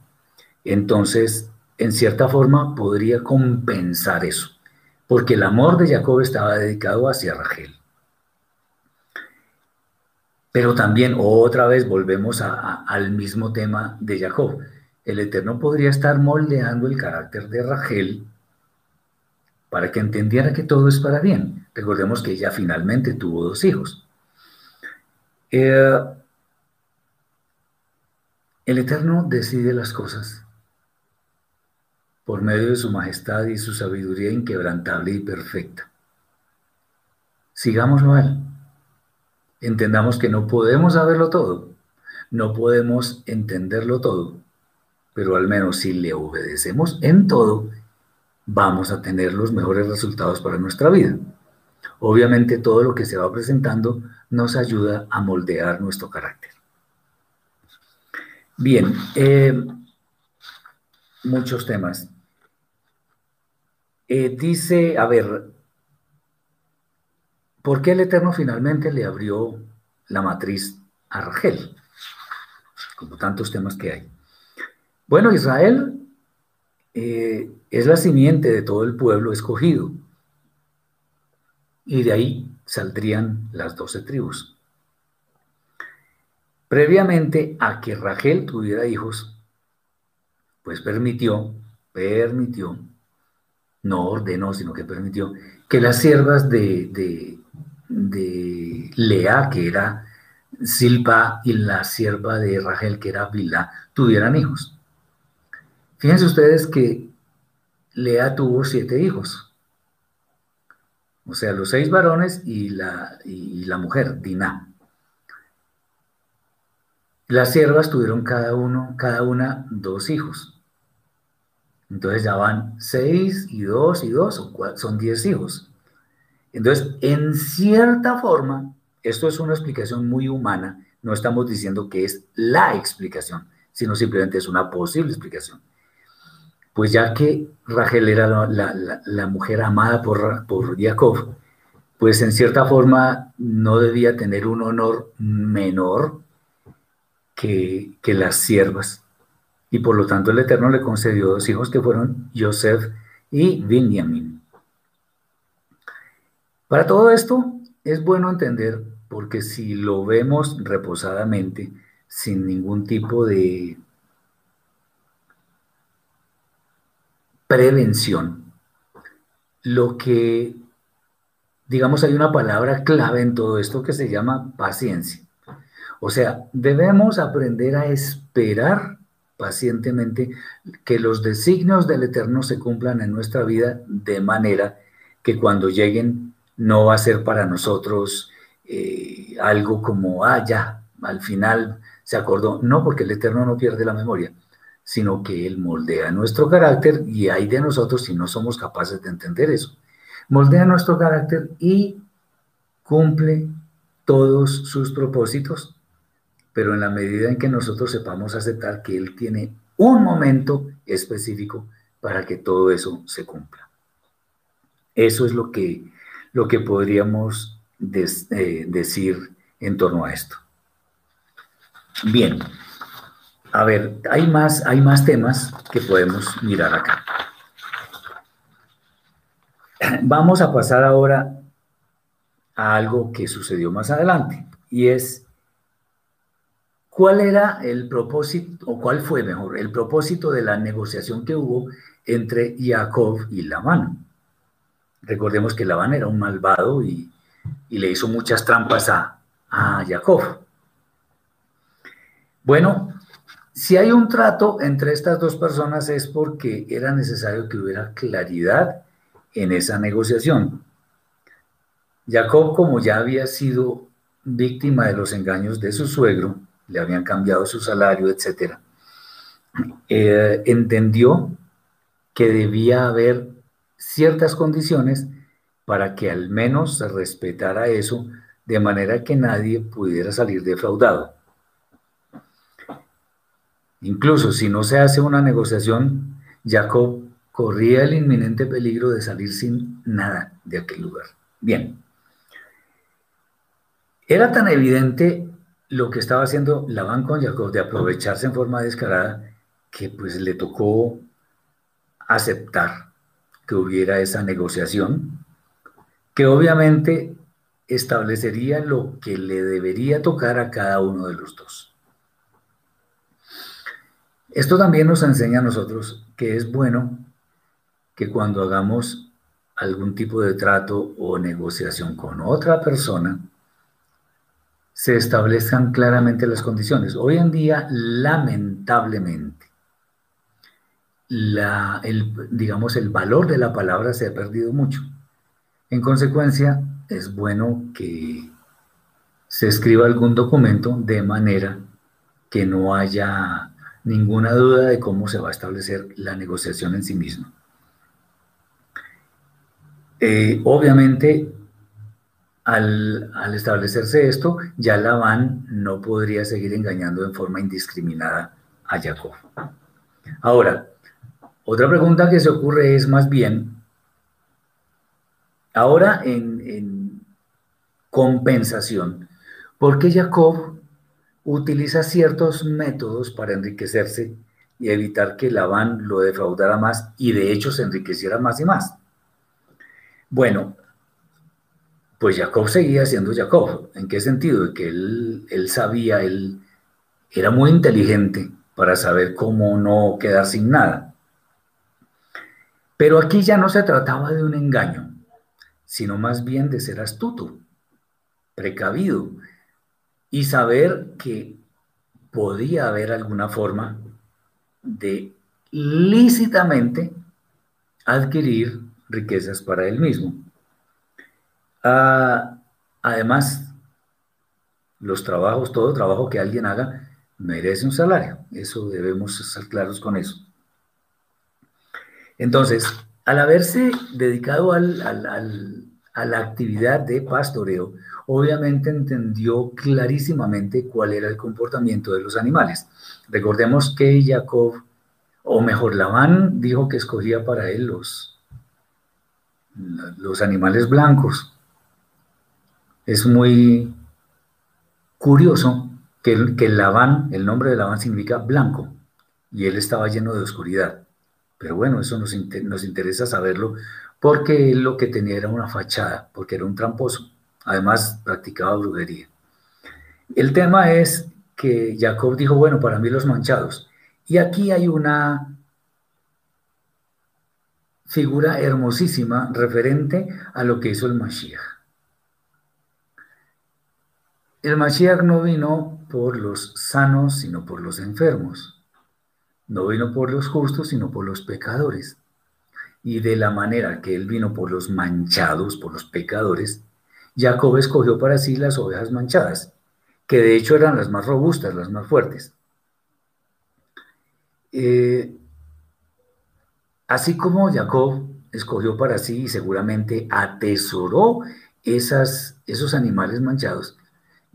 entonces, en cierta forma, podría compensar eso, porque el amor de Jacob estaba dedicado hacia Rachel. Pero también otra vez volvemos al mismo tema de Jacob. El Eterno podría estar moldeando el carácter de Rachel para que entendiera que todo es para bien. Recordemos que ella finalmente tuvo dos hijos. Eh, el Eterno decide las cosas por medio de su majestad y su sabiduría inquebrantable y perfecta. Sigámoslo a él entendamos que no podemos saberlo todo, no podemos entenderlo todo, pero al menos si le obedecemos en todo, vamos a tener los mejores resultados para nuestra vida. Obviamente todo lo que se va presentando nos ayuda a moldear nuestro carácter. Bien, eh, muchos temas. Eh, dice, a ver, ¿Por qué el Eterno finalmente le abrió la matriz a Rachel? Como tantos temas que hay. Bueno, Israel eh, es la simiente de todo el pueblo escogido. Y de ahí saldrían las doce tribus. Previamente a que Rachel tuviera hijos, pues permitió, permitió, no ordenó, sino que permitió que las siervas de, de Lea, que era Silpa, y la sierva de Rachel, que era Bilá, tuvieran hijos. Fíjense ustedes que Lea tuvo siete hijos. O sea, los seis varones y la, y la mujer, Diná. Las siervas tuvieron cada uno, cada una dos hijos. Entonces ya van seis y dos y dos, son diez hijos. Entonces, en cierta forma, esto es una explicación muy humana, no estamos diciendo que es la explicación, sino simplemente es una posible explicación. Pues ya que Rachel era la, mujer amada por, por Jacob, pues en cierta forma no debía tener un honor menor que, que las siervas. Y por lo tanto el Eterno le concedió dos hijos que fueron Joseph y Benjamin. Para todo esto, es bueno entender porque si lo vemos reposadamente, sin ningún tipo de prevención, lo que, digamos, hay una palabra clave en todo esto que se llama paciencia. O sea, debemos aprender a esperar pacientemente que los designios del Eterno se cumplan en nuestra vida de manera que cuando lleguen no va a ser para nosotros eh, algo como, ah, ya, al final se acordó. No, porque el Eterno no pierde la memoria, sino que Él moldea nuestro carácter y hay de nosotros si no somos capaces de entender eso. Moldea nuestro carácter y cumple todos sus propósitos, pero en la medida en que nosotros sepamos aceptar que Él tiene un momento específico para que todo eso se cumpla. Eso es lo que, lo que podríamos eh, decir en torno a esto. Bien, a ver, hay más, hay más temas que podemos mirar acá. Vamos a pasar ahora a algo que sucedió más adelante y es cuál era el propósito, o cuál fue mejor, el propósito de la negociación que hubo entre Jacob y Labán. Recordemos que Labán era un malvado y, le hizo muchas trampas a, a Jacob. Bueno, si hay un trato entre estas dos personas es porque era necesario que hubiera claridad en esa negociación. Jacob, como ya había sido víctima de los engaños de su suegro, le habían cambiado su salario, etc., eh, entendió que debía haber ciertas condiciones para que al menos se respetara eso de manera que nadie pudiera salir defraudado. Incluso si no se hace una negociación, Jacob corría el inminente peligro de salir sin nada de aquel lugar. Bien. Era tan evidente lo que estaba haciendo Labán con Jacob de aprovecharse en forma descarada que pues le tocó aceptar que hubiera esa negociación, que obviamente establecería lo que le debería tocar a cada uno de los dos. Esto también nos enseña a nosotros que es bueno que cuando hagamos algún tipo de trato o negociación con otra persona, se establezcan claramente las condiciones. Hoy en día, lamentablemente, la, el, digamos, el valor de la palabra se ha perdido mucho. En consecuencia, es bueno que se escriba algún documento de manera que no haya ninguna duda de cómo se va a establecer la negociación en sí misma. Eh, obviamente, al, establecerse esto, ya Labán no podría seguir engañando en forma indiscriminada a Jacob. Ahora, otra pregunta que se ocurre es más bien, ahora en, en compensación, ¿por qué Jacob utiliza ciertos métodos para enriquecerse y evitar que Labán lo defraudara más y de hecho se enriqueciera más y más. Bueno, pues Jacob seguía siendo Jacob. ¿En qué sentido? Que él, él sabía, él era muy inteligente para saber cómo no quedar sin nada. Pero aquí ya no se trataba de un engaño, sino más bien de ser astuto, precavido, y saber que podía haber alguna forma de lícitamente adquirir riquezas para él mismo. Ah, además, los trabajos, todo trabajo que alguien haga, merece un salario. Eso debemos estar claros con eso. Entonces, al haberse dedicado a la actividad de pastoreo, obviamente entendió clarísimamente cuál era el comportamiento de los animales. Recordemos que Jacob, o mejor, Labán dijo que escogía para él los, los animales blancos. Es muy curioso que, que Labán, el nombre de Labán significa blanco, y él estaba lleno de oscuridad. Pero bueno, eso nos, nos interesa saberlo porque él lo que tenía era una fachada, porque era un tramposo Además, practicaba brujería. El tema es que Jacob dijo, bueno, para mí los manchados. Y aquí hay una figura hermosísima referente a lo que hizo el Mashiach. El Mashiach no vino por los sanos, sino por los enfermos. No vino por los justos, sino por los pecadores. Y de la manera que él vino por los manchados, por los pecadores, Jacob escogió para sí las ovejas manchadas, que de hecho eran las más robustas, las más fuertes. Eh, así como Jacob escogió para sí y seguramente atesoró esas, esos animales manchados,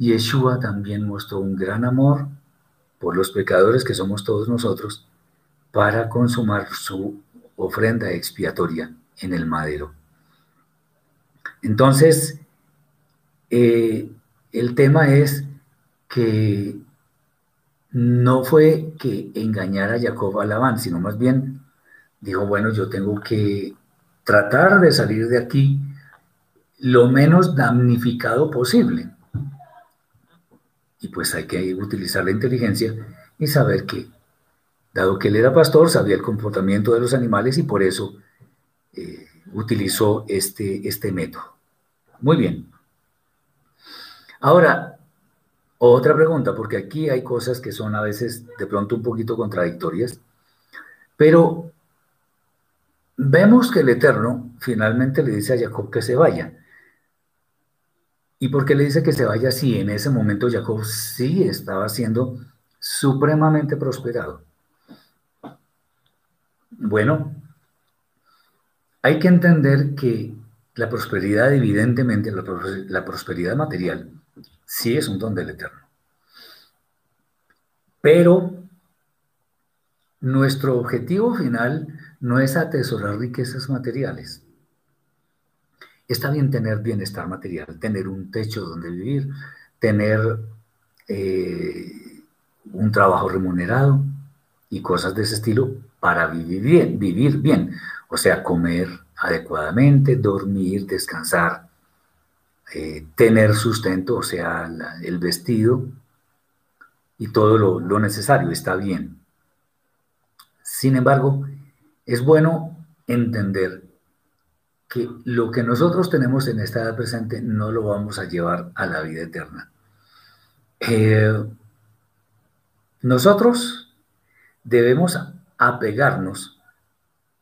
Yeshua también mostró un gran amor por los pecadores que somos todos nosotros para consumar su ofrenda expiatoria en el madero. Entonces, eh, el tema es que no fue que engañara a Jacob a Labán, sino más bien dijo, bueno, yo tengo que tratar de salir de aquí lo menos damnificado posible. Y pues hay que utilizar la inteligencia y saber que, dado que él era pastor, sabía el comportamiento de los animales y por eso eh, utilizó este, este método. Muy bien. Ahora, otra pregunta, porque aquí hay cosas que son a veces de pronto un poquito contradictorias, pero vemos que el Eterno finalmente le dice a Jacob que se vaya. ¿Y por qué le dice que se vaya si en ese momento Jacob sí estaba siendo supremamente prosperado? Bueno, hay que entender que la prosperidad, evidentemente, la, prosperidad material, sí es un don del Eterno. Pero nuestro objetivo final no es atesorar riquezas materiales. Está bien tener bienestar material, tener un techo donde vivir, tener eh, un trabajo remunerado y cosas de ese estilo para vivir bien, vivir bien, o sea, comer adecuadamente, dormir, descansar, eh, tener sustento, o sea, el vestido y todo lo, lo necesario, está bien. Sin embargo, es bueno entender que lo que nosotros tenemos en esta edad presente no lo vamos a llevar a la vida eterna. Eh, nosotros debemos apegarnos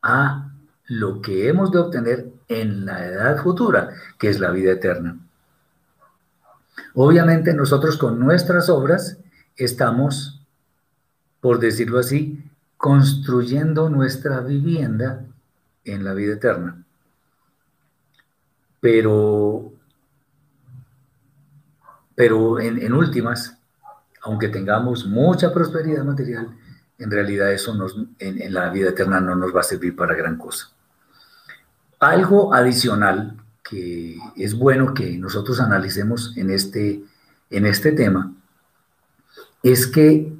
a lo que hemos de obtener en la edad futura, que es la vida eterna. Obviamente nosotros con nuestras obras estamos, por decirlo así, construyendo nuestra vivienda en la vida eterna. Pero, pero en, últimas, aunque tengamos mucha prosperidad material, en realidad eso nos, en la vida eterna no nos va a servir para gran cosa. Algo adicional que es bueno que nosotros analicemos en este, en este tema es que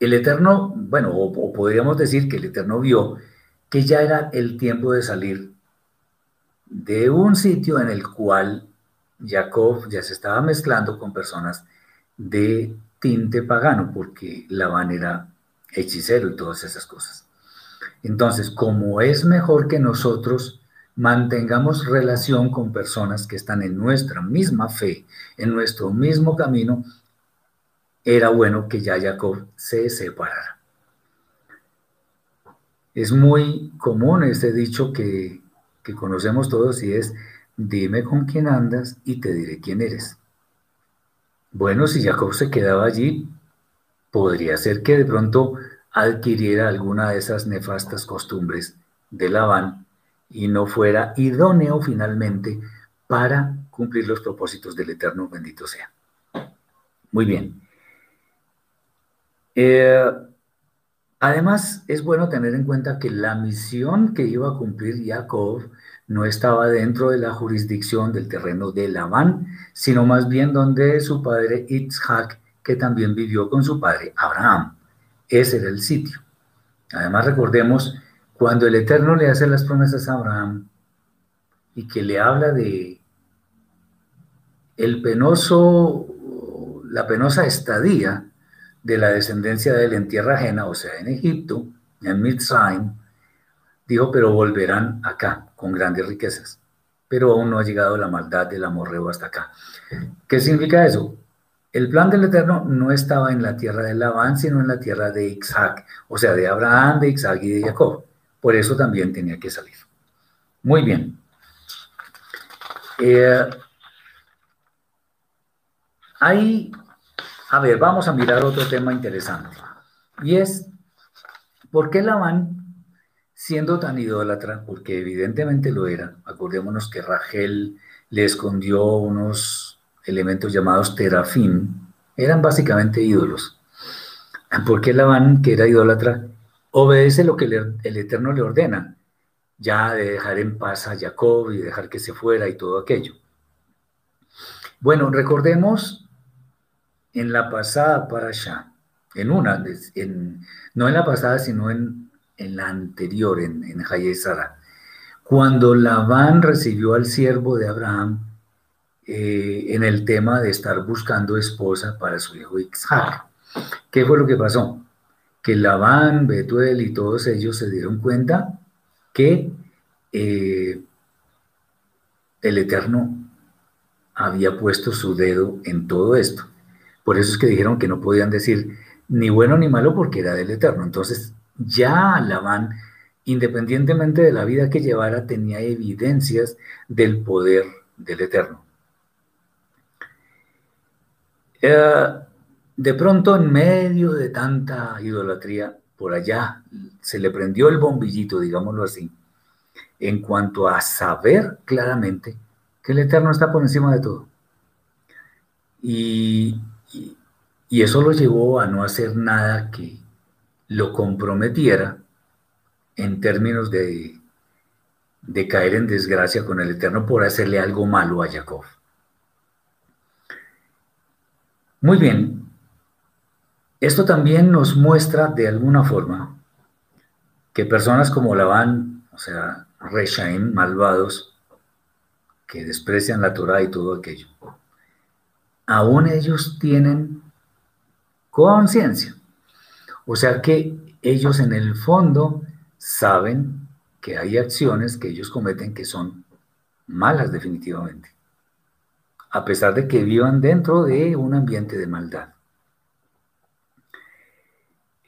el Eterno, bueno, o, podríamos decir que el Eterno vio que ya era el tiempo de salir de un sitio en el cual Jacob ya se estaba mezclando con personas de tinte pagano, porque Labán era hechicero y todas esas cosas. Entonces, como es mejor que nosotros mantengamos relación con personas que están en nuestra misma fe, en nuestro mismo camino, era bueno que ya Jacob se separara. Es muy común ese dicho que, que conocemos todos y es, dime con quién andas y te diré quién eres. Bueno, si Jacob se quedaba allí, podría ser que de pronto adquiriera alguna de esas nefastas costumbres de Labán y no fuera idóneo finalmente para cumplir los propósitos del Eterno, bendito sea. Muy bien. Eh, además, es bueno tener en cuenta que la misión que iba a cumplir Jacob no estaba dentro de la jurisdicción del terreno de Labán, sino más bien donde su padre Itzhak, que también vivió con su padre Abraham. Ese era el sitio. Además, recordemos, cuando el Eterno le hace las promesas a Abraham y que le habla de, el penoso, la penosa estadía de la descendencia de él en tierra ajena, o sea, en Egipto, en Mitzrayim, dijo, pero volverán acá con grandes riquezas. Pero aún no ha llegado la maldad del amorreo hasta acá. ¿Qué significa eso? El plan del Eterno no estaba en la tierra de Labán, sino en la tierra de Isaac, o sea, de Abraham, de Isaac y de Jacob. Por eso también tenía que salir. Muy bien. Eh, ahí, a ver, vamos a mirar otro tema interesante. Y es, ¿por qué Labán, siendo tan idólatra, porque evidentemente lo era, acordémonos que Rachel le escondió unos elementos llamados terafín, eran básicamente ídolos. ¿Por qué Labán, que era idólatra, obedece lo que el Eterno le ordena? Ya de dejar en paz a Jacob y dejar que se fuera y todo aquello. Bueno, recordemos en la pasada para allá, en una, no en la pasada, sino en, la anterior, en, en Sara, cuando Labán recibió al siervo de Abraham eh, en el tema de estar buscando esposa para su hijo Isaac. ¿Qué fue lo que pasó? Que Labán, Betuel y todos ellos se dieron cuenta que eh, el Eterno había puesto su dedo en todo esto. Por eso es que dijeron que no podían decir ni bueno ni malo porque era del Eterno. Entonces ya Labán, independientemente de la vida que llevara, tenía evidencias del poder del Eterno. Eh, de pronto, en medio de tanta idolatría, por allá se le prendió el bombillito, digámoslo así, en cuanto a saber claramente que el Eterno está por encima de todo. Y, y eso lo llevó a no hacer nada que lo comprometiera en términos de, de caer en desgracia con el Eterno por hacerle algo malo a Jacob. Muy bien, esto también nos muestra de alguna forma que personas como Labán, o sea, Reshaim, malvados, que desprecian la Torah y todo aquello, aún ellos tienen conciencia. O sea que ellos en el fondo saben que hay acciones que ellos cometen que son malas definitivamente a pesar de que vivan dentro de un ambiente de maldad.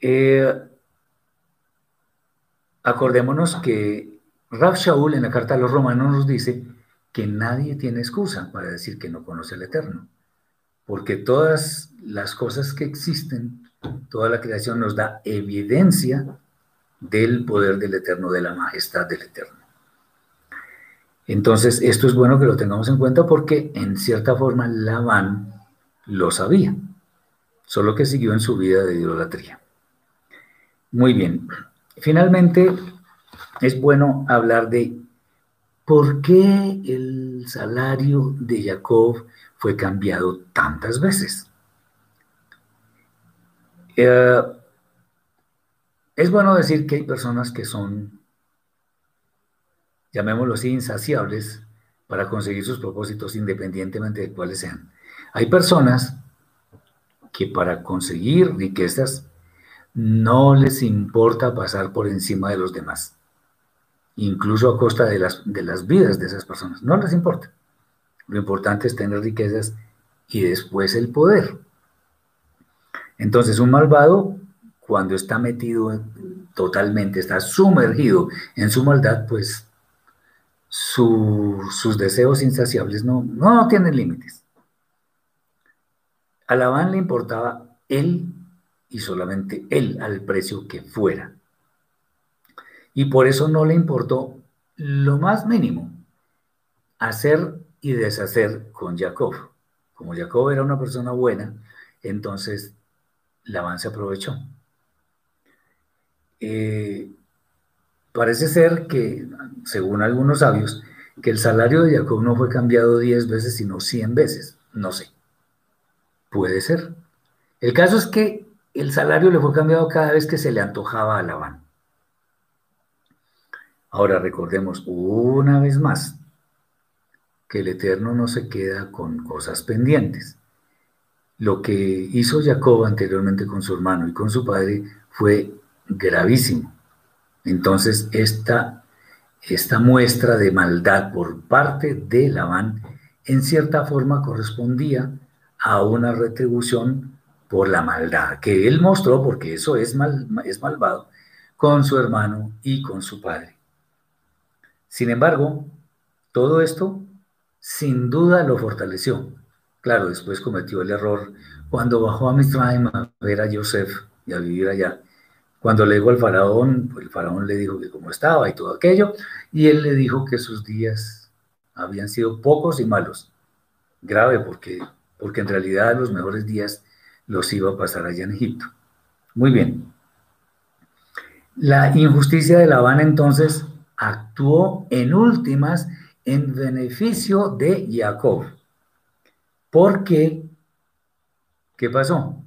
Eh, acordémonos que Rav Shaul en la carta a los romanos nos dice que nadie tiene excusa para decir que no conoce al Eterno, porque todas las cosas que existen, toda la creación nos da evidencia del poder del Eterno, de la majestad del Eterno. Entonces, esto es bueno que lo tengamos en cuenta porque en cierta forma Labán lo sabía, solo que siguió en su vida de idolatría. Muy bien, finalmente es bueno hablar de por qué el salario de Jacob fue cambiado tantas veces. Eh, es bueno decir que hay personas que son llamémoslo así, insaciables para conseguir sus propósitos independientemente de cuáles sean. Hay personas que para conseguir riquezas no les importa pasar por encima de los demás, incluso a costa de las, de las vidas de esas personas. No les importa. Lo importante es tener riquezas y después el poder. Entonces un malvado, cuando está metido totalmente, está sumergido en su maldad, pues sus deseos insaciables no, no tienen límites. A le importaba él y solamente él al precio que fuera. Y por eso no le importó lo más mínimo hacer y deshacer con Jacob. Como Jacob era una persona buena, entonces Labán se aprovechó. Eh, Parece ser que, según algunos sabios, que el salario de Jacob no fue cambiado 10 veces, sino 100 veces. No sé. Puede ser. El caso es que el salario le fue cambiado cada vez que se le antojaba a Labán. Ahora recordemos una vez más, que el Eterno no se queda con cosas pendientes. Lo que hizo Jacob anteriormente con su hermano y con su padre fue gravísimo. Entonces, esta, esta muestra de maldad por parte de Labán, en cierta forma correspondía a una retribución por la maldad que él mostró, porque eso es, mal, es malvado, con su hermano y con su padre. Sin embargo, todo esto sin duda lo fortaleció. Claro, después cometió el error cuando bajó a Mitzrayim a ver a Joseph y a vivir allá. Cuando le dijo al faraón, pues el faraón le dijo que cómo estaba y todo aquello, y él le dijo que sus días habían sido pocos y malos. Grave porque, porque en realidad los mejores días los iba a pasar allá en Egipto. Muy bien. La injusticia de Labán entonces actuó en últimas en beneficio de Jacob. ¿Por qué? ¿Qué pasó?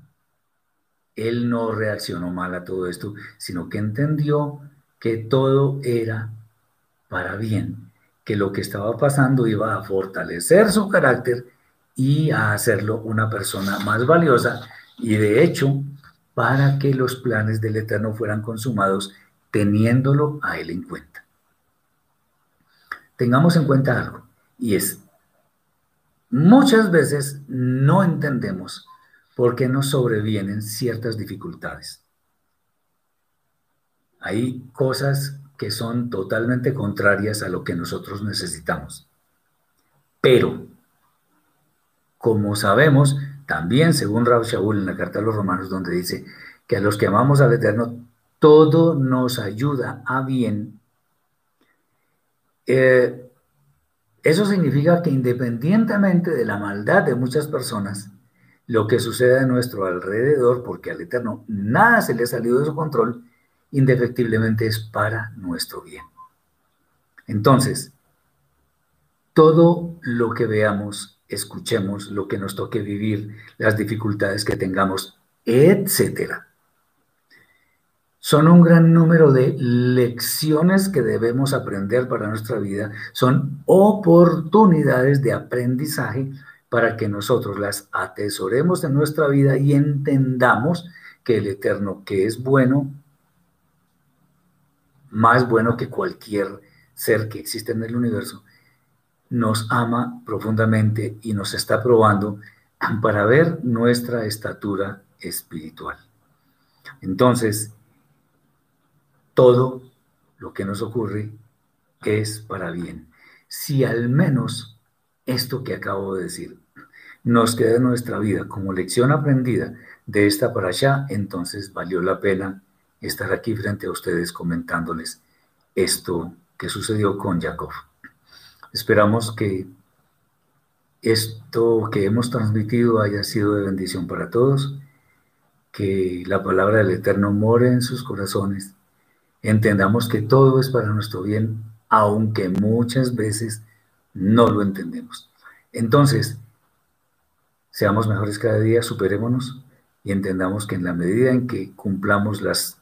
Él no reaccionó mal a todo esto, sino que entendió que todo era para bien, que lo que estaba pasando iba a fortalecer su carácter y a hacerlo una persona más valiosa y de hecho para que los planes del Eterno fueran consumados teniéndolo a él en cuenta. Tengamos en cuenta algo y es, muchas veces no entendemos por qué nos sobrevienen ciertas dificultades. Hay cosas que son totalmente contrarias a lo que nosotros necesitamos. Pero como sabemos, también según Raúl Shaul en la carta a los romanos, donde dice que a los que amamos al Eterno, todo nos ayuda a bien. Eh, eso significa que independientemente de la maldad de muchas personas, lo que sucede a nuestro alrededor, porque al Eterno nada se le ha salido de su control, indefectiblemente es para nuestro bien. Entonces, todo lo que veamos escuchemos lo que nos toque vivir, las dificultades que tengamos, etcétera. Son un gran número de lecciones que debemos aprender para nuestra vida, son oportunidades de aprendizaje para que nosotros las atesoremos en nuestra vida y entendamos que el Eterno, que es bueno, más bueno que cualquier ser que existe en el universo, nos ama profundamente y nos está probando para ver nuestra estatura espiritual. Entonces, todo lo que nos ocurre es para bien. Si al menos esto que acabo de decir nos queda en nuestra vida como lección aprendida de esta para allá, entonces valió la pena estar aquí frente a ustedes comentándoles esto que sucedió con Jacob. Esperamos que esto que hemos transmitido haya sido de bendición para todos, que la palabra del Eterno more en sus corazones, entendamos que todo es para nuestro bien, aunque muchas veces no lo entendemos. Entonces, seamos mejores cada día, superémonos y entendamos que en la medida en que cumplamos las,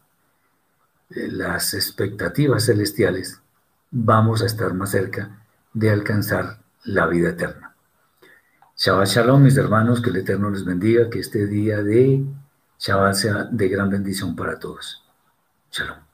eh, las expectativas celestiales, vamos a estar más cerca de alcanzar la vida eterna. Shabbat Shalom, mis hermanos, que el Eterno les bendiga, que este día de Shabbat sea de gran bendición para todos. Shalom.